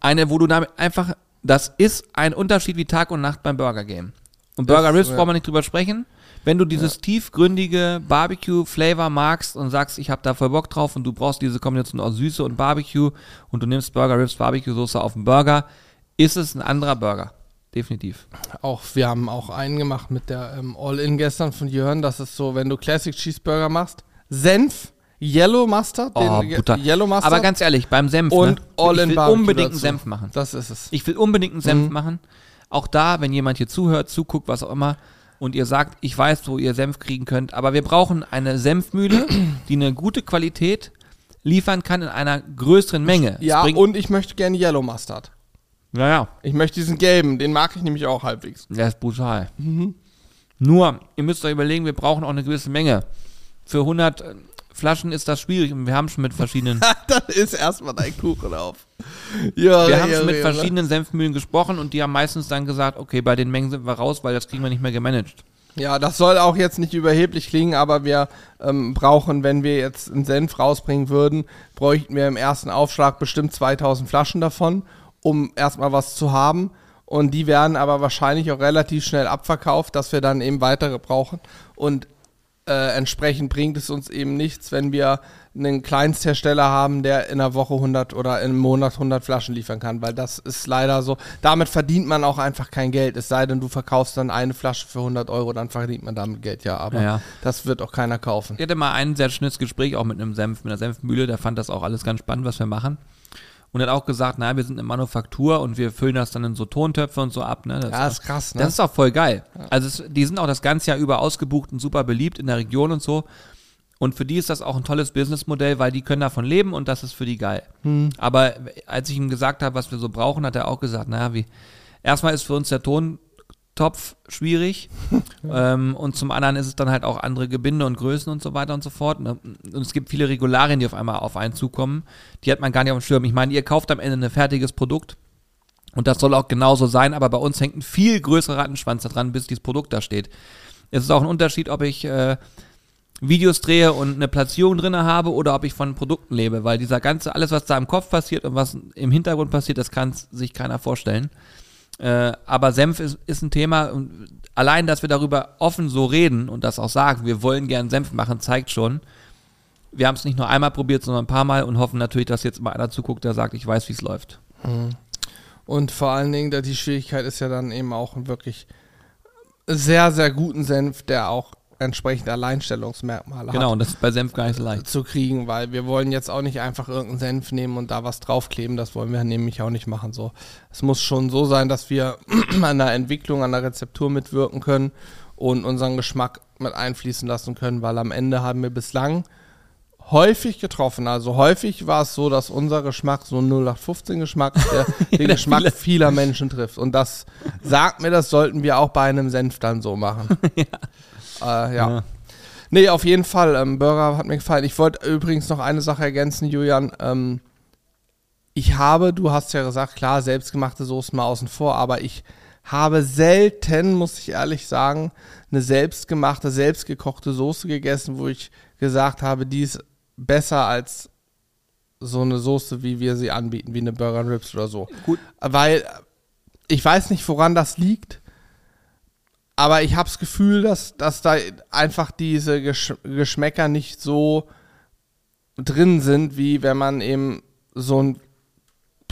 Eine, wo du damit einfach, das ist ein Unterschied wie Tag und Nacht beim Burger Game. Und Burger Ribs ja. brauchen wir nicht drüber sprechen. Wenn du dieses tiefgründige Barbecue-Flavor magst und sagst, ich habe da voll Bock drauf und du brauchst diese Kombination aus Süße und Barbecue und du nimmst Burger Ribs Barbecue-Soße auf den Burger, ist es ein anderer Burger. Definitiv. Auch, wir haben auch einen gemacht mit der ähm, All-In gestern von Jörn. Das ist so, wenn du Classic Cheeseburger machst, Senf, Yellow Mustard, Oh, den Butter. Yellow Mustard Aber ganz ehrlich, beim Senf, und ne? All-In ich will unbedingt einen. Senf machen. Das ist es. Ich will unbedingt einen Senf Mhm. machen. Auch da, wenn jemand hier zuhört, zuguckt, was auch immer, und ihr sagt, ich weiß, wo ihr Senf kriegen könnt, aber wir brauchen eine Senfmühle, (clears throat) die eine gute Qualität liefern kann in einer größeren Menge. Ja, und ich möchte gerne Yellow Mustard. ja, ja, Ich möchte diesen gelben, den mag ich nämlich auch halbwegs. der ist brutal. Mhm. Nur, ihr müsst euch überlegen, wir brauchen auch eine gewisse Menge. Für 100 äh, Flaschen ist das schwierig und wir haben schon mit verschiedenen (laughs) Dann ist erstmal dein Kuchen auf. Ja, Wir haben schon mit ja, verschiedenen Senfmühlen gesprochen und die haben meistens dann gesagt, okay, bei den Mengen sind wir raus, weil das kriegen wir nicht mehr gemanagt. Ja, das soll auch jetzt nicht überheblich klingen, aber wir ähm, brauchen, wenn wir jetzt einen Senf rausbringen würden, bräuchten wir im ersten Aufschlag bestimmt 2000 Flaschen davon, um erstmal was zu haben. Und die werden aber wahrscheinlich auch relativ schnell abverkauft, dass wir dann eben weitere brauchen. Und äh, entsprechend bringt es uns eben nichts, wenn wir einen Kleinsthersteller haben, der in einer Woche 100 oder im Monat 100 Flaschen liefern kann, weil das ist leider so. Damit verdient man auch einfach kein Geld. Es sei denn, du verkaufst dann eine Flasche für 100 Euro, dann verdient man damit Geld, ja. Aber Ja, das wird auch keiner kaufen. Ich hatte mal ein sehr schönes Gespräch auch mit einem Senf, mit einer Senfmühle, der fand das auch alles ganz spannend, was wir machen. Und hat auch gesagt, naja, wir sind eine Manufaktur und wir füllen das dann in so Tontöpfe und so ab. Ne? Das Ja, ist krass, ne? Das ist auch voll geil. Also es, die sind auch das ganze Jahr über ausgebucht und super beliebt in der Region und so. Und für die ist das auch ein tolles Businessmodell, weil die können davon leben und das ist für die geil. Hm. Aber als ich ihm gesagt habe, was wir so brauchen, hat er auch gesagt, naja, wie, erstmal ist für uns der Tontopf schwierig (laughs) ähm, und zum anderen ist es dann halt auch andere Gebinde und Größen und so weiter und so fort. Ne? Und es gibt viele Regularien, die auf einmal auf einen zukommen. Die hat man gar nicht auf dem Schirm. Ich meine, ihr kauft am Ende ein fertiges Produkt und das soll auch genauso sein, aber bei uns hängt ein viel größerer Rattenschwanz da dran, bis dieses Produkt da steht. Es ist auch ein Unterschied, ob ich äh, Videos drehe und eine Platzierung drin habe oder ob ich von Produkten lebe, weil dieser ganze, alles, was da im Kopf passiert und was im Hintergrund passiert, das kann sich keiner vorstellen. Äh, aber Senf ist, ist ein Thema und allein, dass wir darüber offen so reden und das auch sagen, wir wollen gern Senf machen, zeigt schon, wir haben es nicht nur einmal probiert, sondern ein paar Mal und hoffen natürlich, dass jetzt mal einer zuguckt, der sagt, ich weiß, wie es läuft. Und vor allen Dingen, da die Schwierigkeit ist ja dann eben auch wirklich sehr, sehr guten Senf, der auch entsprechende Alleinstellungsmerkmale Genau, hat. und das ist bei Senf gar nicht so leicht. zu kriegen, weil wir wollen jetzt auch nicht einfach irgendeinen Senf nehmen und da was draufkleben. Das wollen wir nämlich auch nicht machen. So, es muss schon so sein, dass wir (clears throat) an der Entwicklung, an der Rezeptur mitwirken können und unseren Geschmack mit einfließen lassen können, weil am Ende haben wir bislang häufig getroffen. Also häufig war es so, dass unser Geschmack so ein 0815-Geschmack der, (laughs) den der Geschmack viele- vieler Menschen trifft. Und das sagt mir, das sollten wir auch bei einem Senf dann so machen. (laughs) ja. Äh, ja. Ja. Nee, auf jeden Fall. Ähm, Burger hat mir gefallen. Ich wollte übrigens noch eine Sache ergänzen, Julian. Ähm, ich habe, du hast ja gesagt, klar, selbstgemachte Soßen mal außen vor, aber ich habe selten, muss ich ehrlich sagen, eine selbstgemachte, selbstgekochte Soße gegessen, wo ich gesagt habe, die ist besser als so eine Soße, wie wir sie anbieten, wie eine Burger Ribs oder so. Gut. Weil ich weiß nicht, woran das liegt, aber ich habe das Gefühl, dass, dass da einfach diese Gesch Geschmäcker nicht so drin sind, wie wenn man eben so ein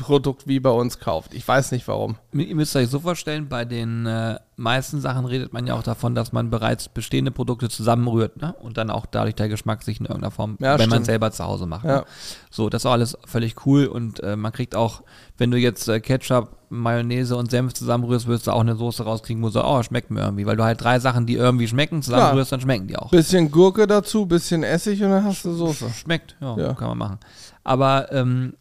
Produkt wie bei uns kauft. Ich weiß nicht warum. Ihr müsst euch so vorstellen, bei den äh, meisten Sachen redet man ja auch davon, dass man bereits bestehende Produkte zusammenrührt ne? und dann auch dadurch der Geschmack sich in irgendeiner Form, Ja, wenn man stimmt. selber zu Hause macht. Ja. Ne? So, das ist auch alles völlig cool und äh, man kriegt auch, wenn du jetzt äh, Ketchup, Mayonnaise und Senf zusammenrührst, wirst du auch eine Soße rauskriegen, wo du so, oh, schmeckt mir irgendwie, weil du halt drei Sachen, die irgendwie schmecken, zusammenrührst, dann schmecken die auch. Bisschen Gurke dazu, bisschen Essig und dann hast du Soße. Schmeckt, ja, Ja. kann man machen. Aber ähm,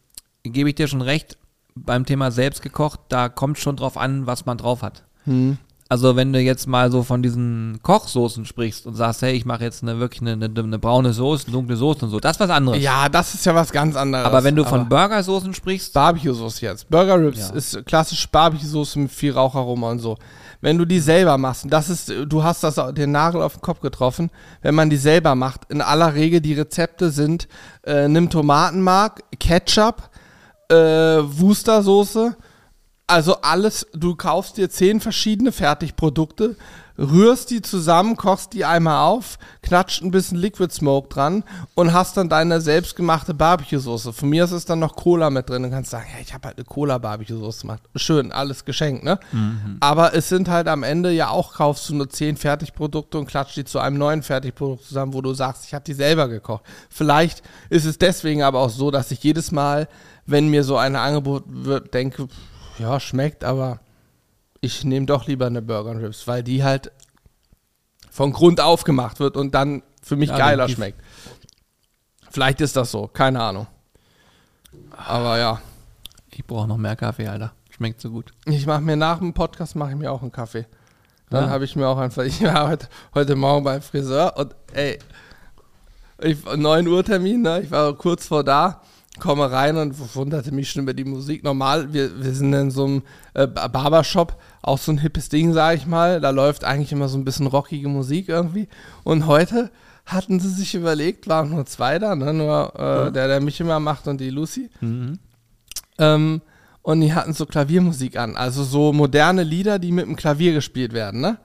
gebe ich dir schon recht, beim Thema selbst gekocht, da kommt schon drauf an, was man drauf hat. Hm. Also wenn du jetzt mal so von diesen Kochsoßen sprichst und sagst, hey, ich mache jetzt eine wirklich eine, eine, eine braune Soße, eine dunkle Soße und so, das ist was anderes. Ja, das ist ja was ganz anderes. Aber wenn du von Burgersoßen sprichst, Barbecue-Soße jetzt. Burger Ribs Ja. ist klassisch Barbecue-Soße mit viel Raucharoma und so. Wenn du die selber machst, und das ist, du hast das den Nagel auf den Kopf getroffen, wenn man die selber macht, in aller Regel die Rezepte sind, äh, nimm Tomatenmark, Ketchup, äh, Wustersoße, also alles, du kaufst dir zehn verschiedene Fertigprodukte, rührst die zusammen, kochst die einmal auf, knatscht ein bisschen Liquid Smoke dran und hast dann deine selbstgemachte Barbecue-Soße. Von mir ist es dann noch Cola mit drin und kannst sagen, ja, ich habe halt eine Cola-Barbecue-Soße gemacht. Schön, alles geschenkt, ne? Aber es sind halt am Ende ja auch, kaufst du nur zehn Fertigprodukte und klatscht die zu einem neuen Fertigprodukt zusammen, wo du sagst, ich habe die selber gekocht. Vielleicht ist es deswegen aber auch so, dass ich jedes Mal, wenn mir so eine Angebot wird, denke, ja, schmeckt, aber ich nehme doch lieber eine Burger and Ribs, weil die halt von Grund auf gemacht wird und dann für mich Ja, geiler schmeckt. Vielleicht ist das so, keine Ahnung. Aber ja, ich brauche noch mehr Kaffee, Alter. Schmeckt so gut. ich mache mir nach dem Podcast mache ich mir auch einen Kaffee. Dann Ja. habe ich mir auch einfach, (laughs) ich war heute, heute Morgen beim Friseur und ey, ich, 9 Uhr Termin, ne? ich war kurz vor da, komme rein und wunderte mich schon über die Musik. Normal, wir, wir sind in so einem äh, Barbershop, auch so ein hippes Ding, sage ich mal. Da läuft eigentlich immer so ein bisschen rockige Musik irgendwie. Und heute hatten sie sich überlegt, waren nur zwei da, ne? nur äh, der, der mich immer macht und die Lucy. Ähm, und die hatten so Klaviermusik an, also so moderne Lieder, die mit dem Klavier gespielt werden, ne?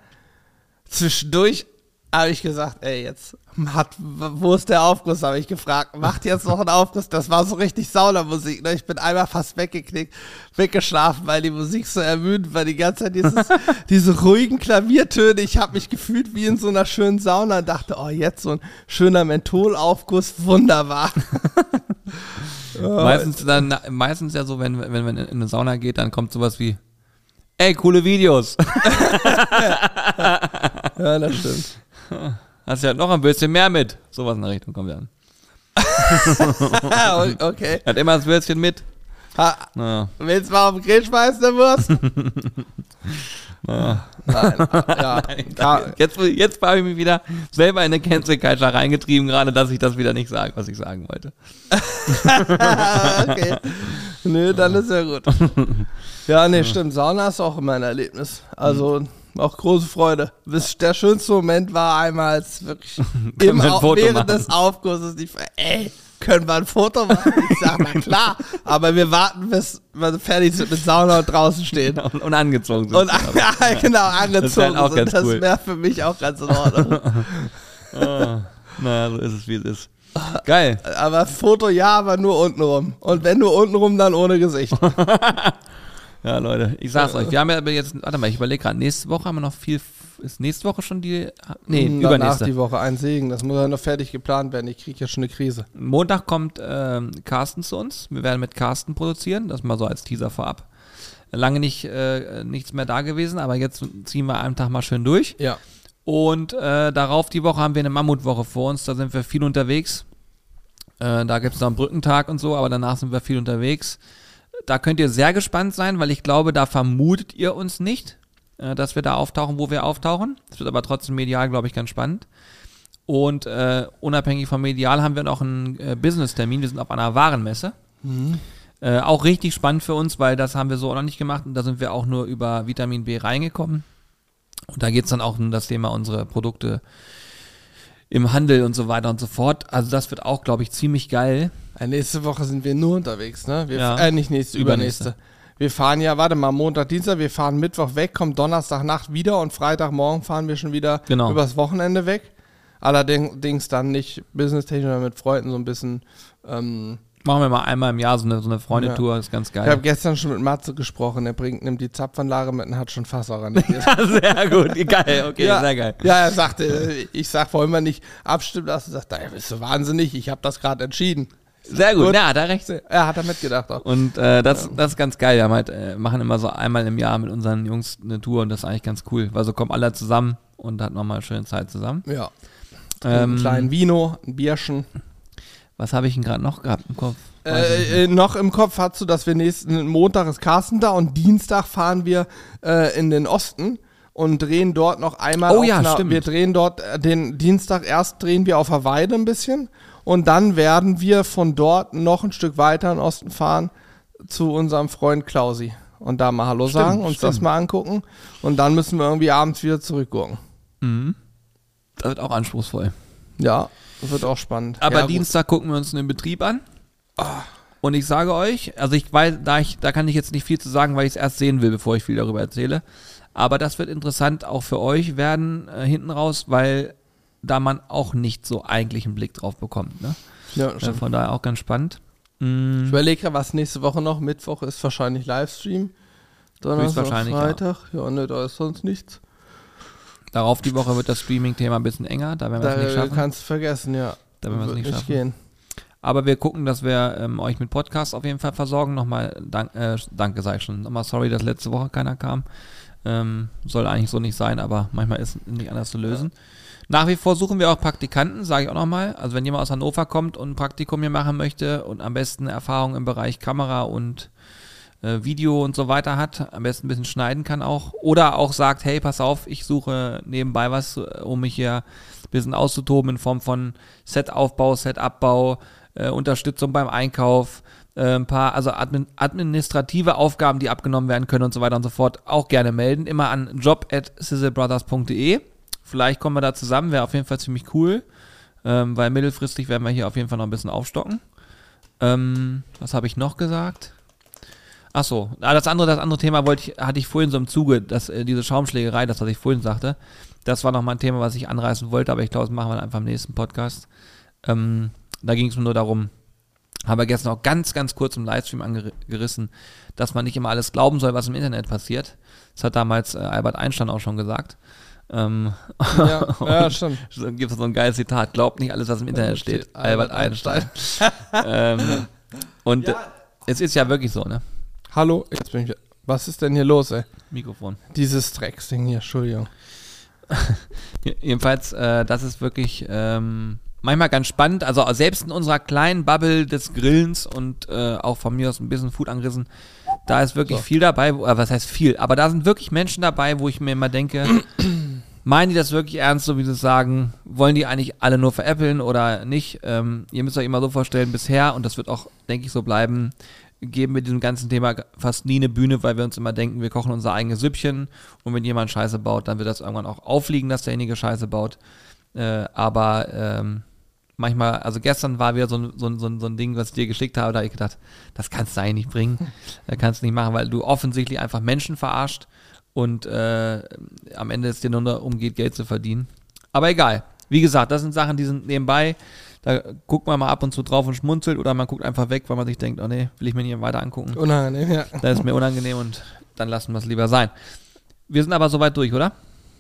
Zwischendurch habe ich gesagt, ey, jetzt hat, wo ist der Aufguss, habe ich gefragt. Macht jetzt noch einen Aufguss? Das war so richtig Saunamusik, ne? Ich bin einmal fast weggeknickt, weggeschlafen, weil die Musik so ermüdend war. Die ganze Zeit dieses, (laughs) diese ruhigen Klaviertöne. Ich habe mich gefühlt wie in so einer schönen Sauna und dachte, oh, jetzt so ein schöner Mentholaufguss, wunderbar. (laughs) Meistens dann, meistens ja so, wenn, wenn man in eine Sauna geht, dann kommt sowas wie, ey, coole Videos. (laughs) Ja, das stimmt. (laughs) Hast ja noch ein bisschen mehr mit. Sowas in der Richtung kommt dann. Ah, okay. Hat immer das Würstchen mit. Ha, Naja. Willst du mal auf den Grill schmeißen, der Wurst? (laughs) Nein. Ja. (laughs) Ja. Jetzt, jetzt habe ich mich wieder selber in eine Cancel Culture reingetrieben, gerade, dass ich das wieder nicht sage, was ich sagen wollte. okay. Nö, dann ist ja gut. Ja, nee, stimmt. Sauna ist auch immer ein Erlebnis. Also auch große Freude. Bis der schönste Moment war einmal, als wirklich (laughs) im, wir ein Foto während machen? des Aufgusses die ey, können wir ein Foto machen? Ich sag, na klar, aber wir warten, bis wir fertig sind mit Sauna und draußen stehen. Und, (laughs) und angezogen sind. Und (laughs) ja, genau, angezogen auch sind. Das cool. wäre für mich auch ganz in Ordnung. ah, naja, so ist es, wie es ist. Geil. Aber Foto ja, aber nur untenrum. Und wenn nur untenrum, dann ohne Gesicht. Ja, Leute, ich sag's euch. Wir haben ja aber jetzt, warte mal, ich überlege gerade, nächste Woche haben wir noch viel, ist nächste Woche schon die, nee, Danach übernächste. die Woche ein Segen. Das muss ja noch fertig geplant werden. Ich kriege ja schon eine Krise. Montag kommt ähm, Carsten zu uns. Wir werden mit Carsten produzieren. Das mal so als Teaser vorab. Lange nicht äh, nichts mehr da gewesen, aber jetzt ziehen wir einen Tag mal schön durch. Ja. Und äh, darauf die Woche haben wir eine Mammutwoche vor uns. Da sind wir viel unterwegs. Äh, da gibt es noch einen Brückentag und so, aber danach sind wir viel unterwegs. Da könnt ihr sehr gespannt sein, weil ich glaube, da vermutet ihr uns nicht, äh, dass wir da auftauchen, wo wir auftauchen. Das wird aber trotzdem medial, glaube ich, ganz spannend. Und äh, unabhängig vom Medial haben wir noch einen äh, Business-Termin. Wir sind auf einer Warenmesse. Äh, auch richtig spannend für uns, weil das haben wir so auch noch nicht gemacht und da sind wir auch nur über Vitamin B reingekommen. Und da geht es dann auch um das Thema unsere Produkte im Handel und so weiter und so fort. Also das wird auch, glaube ich, ziemlich geil. Äh, nächste Woche sind wir nur unterwegs, ne? Wir, Ja. Äh, nicht nächste, Übernächste. übernächste. Wir fahren ja, warte mal, Montag, Dienstag, wir fahren Mittwoch weg, kommen Donnerstagnacht wieder und Freitagmorgen fahren wir schon wieder Genau. übers Wochenende weg. Allerdings dann nicht businesstechnisch, sondern mit Freunden so ein bisschen. Ähm, Machen wir mal einmal im Jahr so eine, so eine Freundetour, ist ganz Ich habe geil. gestern schon mit Matze gesprochen, der bringt, nimmt die Zapfanlage mit und hat schon Fass organisiert. (laughs) sehr gut, geil, okay, ja, sehr geil. Ja, er sagte, ich sag, wollen wir nicht abstimmen lassen? Er sagt, da bist du wahnsinnig, ich habe das gerade entschieden. Sehr gut, Gut. ja, da recht. Er hat da mitgedacht auch. Und äh, das, das ist ganz geil. Wir haben halt, äh, machen immer so einmal im Jahr mit unseren Jungs eine Tour und das ist eigentlich ganz cool, weil so kommen alle zusammen und hat nochmal schöne Zeit zusammen. Ja. einen Ähm, kleinen Vino, ein Bierchen. was habe ich denn gerade noch gehabt im Kopf? Äh, äh, noch im Kopf hast du, dass wir nächsten Montag ist Carsten da und Dienstag fahren wir äh, in den Osten und drehen dort noch einmal. Oh ja, einer, stimmt. Wir drehen dort äh, den Dienstag erst drehen wir auf der Weide ein bisschen und dann werden wir von dort noch ein Stück weiter in den Osten fahren zu unserem Freund Klausi und da mal Hallo Stimmt, sagen, uns das stimmt. mal angucken und dann müssen wir irgendwie abends wieder zurückgucken. Mhm. Das wird auch anspruchsvoll. Ja, wird auch spannend. Aber ja, gut. Dienstag gucken wir uns einen Betrieb an. Und ich sage euch, also ich weiß, da, ich, da kann ich jetzt nicht viel zu sagen, weil ich es erst sehen will, bevor ich viel darüber erzähle. Aber das wird interessant auch für euch werden äh, hinten raus, weil da man auch nicht so eigentlich einen Blick drauf bekommt. Ne? Ja, Äh, stimmt. von daher auch ganz spannend. Ich Mm, überlege gerade, was nächste Woche noch. Mittwoch ist wahrscheinlich Livestream. Donnerstag, Höchstwahrscheinlich, ja. Freitag. Ja, ne, da ist sonst nichts. darauf die Woche wird das Streaming-Thema ein bisschen enger, da werden wir es nicht schaffen. kannst vergessen, ja. Da werden wir es nicht schaffen. gehen. Aber wir gucken, dass wir ähm, euch mit Podcasts auf jeden Fall versorgen. Nochmal dank, äh, danke, sag ich schon. Nochmal sorry, dass letzte Woche keiner kam. Ähm, soll eigentlich so nicht sein, aber manchmal ist es nicht anders zu lösen. Nach wie vor suchen wir auch Praktikanten, sage ich auch nochmal. Also wenn jemand aus Hannover kommt und ein Praktikum hier machen möchte und am besten Erfahrung im Bereich Kamera und äh, Video und so weiter hat, am besten ein bisschen schneiden kann auch. Oder auch sagt, hey, pass auf, ich suche nebenbei was, äh, um mich hier ein bisschen auszutoben in Form von Setaufbau, Setabbau, äh, Unterstützung beim Einkauf, äh, ein paar, also admin, administrative Aufgaben, die abgenommen werden können und so weiter und so fort, auch gerne melden. Immer an job at sizzlebrothers.de. Vielleicht kommen wir da zusammen, wäre auf jeden Fall ziemlich cool, ähm, weil mittelfristig werden wir hier auf jeden Fall noch ein bisschen aufstocken. Ähm, was habe ich noch gesagt? Ach so, ah, das andere, das andere Thema wollte ich, hatte ich vorhin so im Zuge, dass äh, diese Schaumschlägerei, das was ich vorhin sagte, das war nochmal ein Thema, was ich anreißen wollte, aber ich glaube, das machen wir einfach im nächsten Podcast. Ähm, da ging es mir nur darum, habe gestern auch ganz, ganz kurz im Livestream angerissen, dass man nicht immer alles glauben soll, was im Internet passiert. Das hat damals äh, Albert Einstein auch schon gesagt. Ähm, Ja, ja (laughs) stimmt. so gibt es so ein geiles Zitat, glaubt nicht alles, was im Internet steht. Albert Einstein. ähm, und äh, es ist ja wirklich so, ne? Hallo, jetzt bin ich. Was ist denn hier los, ey? Mikrofon. Dieses Drecksding hier, Entschuldigung. (laughs) Jedenfalls, äh, das ist wirklich ähm, manchmal ganz spannend. Also selbst in unserer kleinen Bubble des Grillens und äh, auch von mir aus ein bisschen Food angerissen, da ist wirklich So. viel dabei. Wo, äh, was heißt viel? Aber da sind wirklich Menschen dabei, wo ich mir immer denke, (clears throat) meinen die das wirklich ernst, so wie sie es sagen? Wollen die eigentlich alle nur veräppeln oder nicht? Ähm, ihr müsst euch immer so vorstellen, bisher, und das wird auch, denke ich, so bleiben, geben wir diesem ganzen Thema fast nie eine Bühne, weil wir uns immer denken, wir kochen unser eigenes Süppchen und wenn jemand Scheiße baut, dann wird das irgendwann auch auffliegen, dass derjenige Scheiße baut. Äh, aber ähm, manchmal, also gestern war wieder so ein, so, ein, so, ein, so ein Ding, was ich dir geschickt habe, da habe ich gedacht, das kannst du eigentlich nicht bringen, (laughs) das kannst du nicht machen, weil du offensichtlich einfach Menschen verarscht und äh, am Ende es dir nur darum geht, Geld zu verdienen. Aber egal. Wie gesagt, das sind Sachen, die sind nebenbei. Da guckt man mal ab und zu drauf und schmunzelt oder man guckt einfach weg, weil man sich denkt, oh nee, will ich mir nicht weiter angucken. Unangenehm, ja. Das ist mir unangenehm und dann lassen wir es lieber sein. Wir sind aber soweit durch, oder?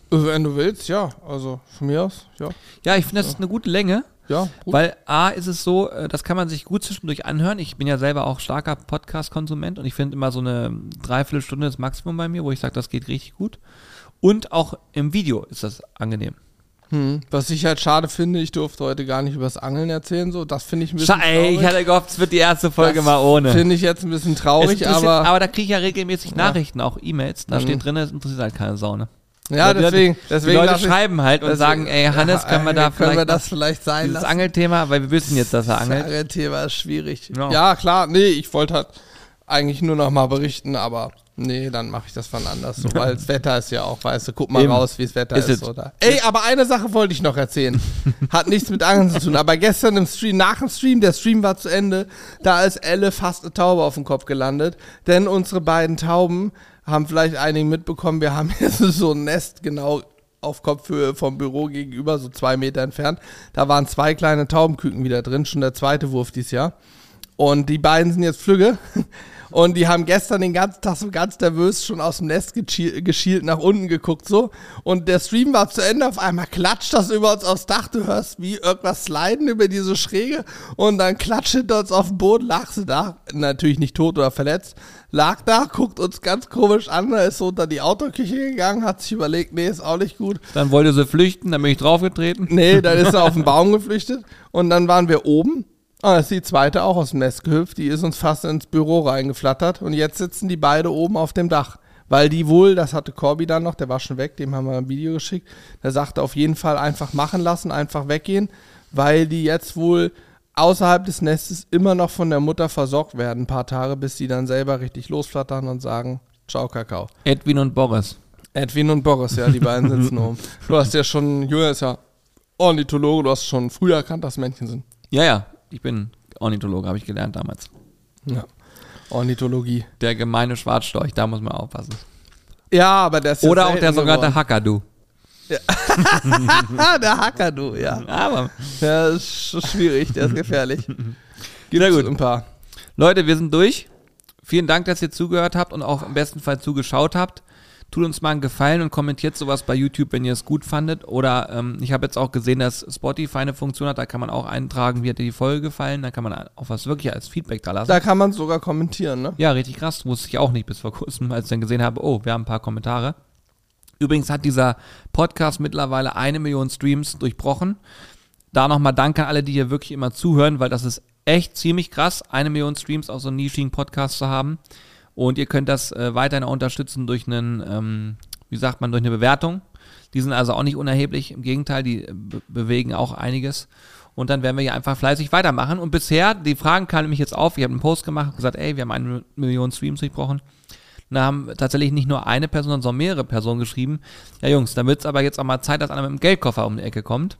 Wenn du willst, ja. Also von mir aus, ja. Ja, ich finde, das ist eine gute Länge, Ja, gut. weil A ist es so, äh, das kann man sich gut zwischendurch anhören. Ich bin ja selber auch starker Podcast-Konsument und ich finde immer so eine Dreiviertelstunde ist Maximum bei mir, wo ich sage, das geht richtig gut. Und auch im Video ist das angenehm. Hm. Was ich halt schade finde, ich durfte heute gar nicht über das Angeln erzählen, so. Das finde ich ein bisschen Scha ey, ich traurig. hatte gehofft, es wird die erste Folge Das mal ohne. Finde ich jetzt ein bisschen traurig, aber, aber da kriege ich ja regelmäßig Nachrichten, auch E-Mails. Da Mhm. steht drin, es interessiert halt keine Sau, ne? Ja, Die Leute- deswegen, Die deswegen Leute schreiben halt und deswegen- sagen, ey, Hannes, Ja, können wir da können vielleicht wir das vielleicht sein dieses lassen? Angelthema, weil wir wissen jetzt, dass er Das angelt. Angelthema ist schwierig. Ja. Ja. klar, nee, ich wollte halt eigentlich nur noch mal berichten, aber nee, dann mache ich das von anders, so, (laughs) weil das Wetter ist ja auch, weißt du, guck mal Eben. raus, wie das Wetter Ist ist, oder? Ey, aber eine Sache wollte ich noch erzählen. (laughs) Hat nichts mit Angeln zu tun, aber gestern im Stream, nach dem Stream, der Stream war zu Ende, da ist Elle fast eine Taube auf den Kopf gelandet, denn unsere beiden Tauben haben vielleicht einige mitbekommen, wir haben hier (laughs) so ein Nest genau auf Kopfhöhe vom Büro gegenüber, so zwei Meter entfernt. Da waren zwei kleine Taubenküken wieder drin, schon der zweite Wurf dieses Jahr. Und die beiden sind jetzt Flügge. (laughs) Und die haben gestern den ganzen Tag so ganz nervös schon aus dem Nest geschielt, nach unten geguckt so. Und der Stream war zu Ende. Auf einmal klatscht das über uns aufs Dach. Du hörst wie irgendwas sliden über diese Schräge. Und dann klatscht hinter uns auf dem Boden, lag sie da. Natürlich nicht tot oder verletzt. Lag da, guckt uns ganz komisch an. Da ist so unter die Autoküche gegangen, hat sich überlegt, nee, ist auch nicht gut. Dann wollte sie flüchten, dann bin ich draufgetreten. Nee, dann ist er (laughs) auf den Baum geflüchtet und dann waren wir oben. Ah, da ist die zweite auch aus dem Nest gehüpft. Die ist uns fast ins Büro reingeflattert und jetzt sitzen die beide oben auf dem Dach. Weil die wohl, das hatte Corby dann noch, der war schon weg, dem haben wir ein Video geschickt. Der sagte auf jeden Fall einfach machen lassen, einfach weggehen, weil die jetzt wohl außerhalb des Nestes immer noch von der Mutter versorgt werden, ein paar Tage, bis die dann selber richtig losflattern und sagen, ciao Kakao. Edwin und Boris. Edwin und Boris, ja, die beiden sitzen oben. (laughs) Du hast ja schon, Julia ist ja Ornithologe, du hast schon früher erkannt, dass Männchen sind. Ja, ja, ich bin Ornithologe, habe ich gelernt damals. Ja. Ornithologie. Der gemeine Schwarzstorch, da muss man aufpassen. Ja, aber der ist Oder auch der sogenannte. Hackadu. Ah, der Hacker, du, (laughs) ja. Aber, Der ist sch- schwierig, der ist gefährlich. (laughs) Gibt Sehr gut. ein paar. Leute, wir sind durch. Vielen Dank, dass ihr zugehört habt und auch im besten Fall zugeschaut habt. Tut uns mal einen Gefallen und kommentiert sowas bei YouTube, wenn ihr es gut fandet. Oder ähm, ich habe jetzt auch gesehen, dass Spotify eine Funktion hat, da kann man auch eintragen, wie hat dir die Folge gefallen. Da kann man auch was wirklich als Feedback da lassen. Da kann man sogar kommentieren, ne? Ja, richtig krass. Wusste ich auch nicht bis vor kurzem, als ich dann gesehen habe, oh, wir haben ein paar Kommentare. Übrigens hat dieser Podcast mittlerweile eine Million Streams durchbrochen. Da nochmal Dank an alle, die hier wirklich immer zuhören, weil das ist echt ziemlich krass, eine Million Streams auf so einem nischigen Podcast zu haben. Und ihr könnt das äh, weiterhin auch unterstützen durch einen, ähm, wie sagt man, durch eine Bewertung. Die sind also auch nicht unerheblich, im Gegenteil, die äh, be bewegen auch einiges. Und dann werden wir hier einfach fleißig weitermachen. Und bisher, die Fragen kamen nämlich jetzt auf, ich habe einen Post gemacht und gesagt, ey, wir haben eine Million Streams durchbrochen. Da haben tatsächlich nicht nur eine Person, sondern mehrere Personen geschrieben. Ja, Jungs, dann wird es aber jetzt auch mal Zeit, dass einer mit dem Geldkoffer um die Ecke kommt.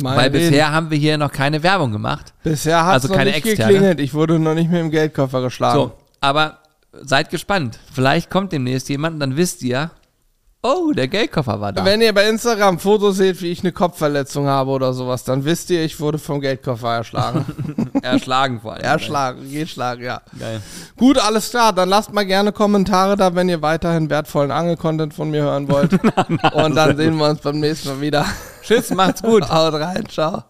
Mal weil reden. bisher haben wir hier noch keine Werbung gemacht. bisher hat es also noch keine nicht externe. geklingelt. Ich wurde noch nicht mit dem Geldkoffer geschlagen. So, aber seid gespannt. Vielleicht kommt demnächst jemand und dann wisst ihr, oh, der Geldkoffer war da. Wenn ihr bei Instagram Fotos seht, wie ich eine Kopfverletzung habe oder sowas, dann wisst ihr, ich wurde vom Geldkoffer erschlagen. (laughs) Erschlagen vor allem. erschlagen, geschlagen, ja. Geil. Gut, alles klar. Dann lasst mal gerne Kommentare da, wenn ihr weiterhin wertvollen Angel-Content von mir hören wollt. (laughs) Und dann sehen wir uns beim nächsten Mal wieder. Tschüss, macht's gut. (laughs) Haut rein, ciao.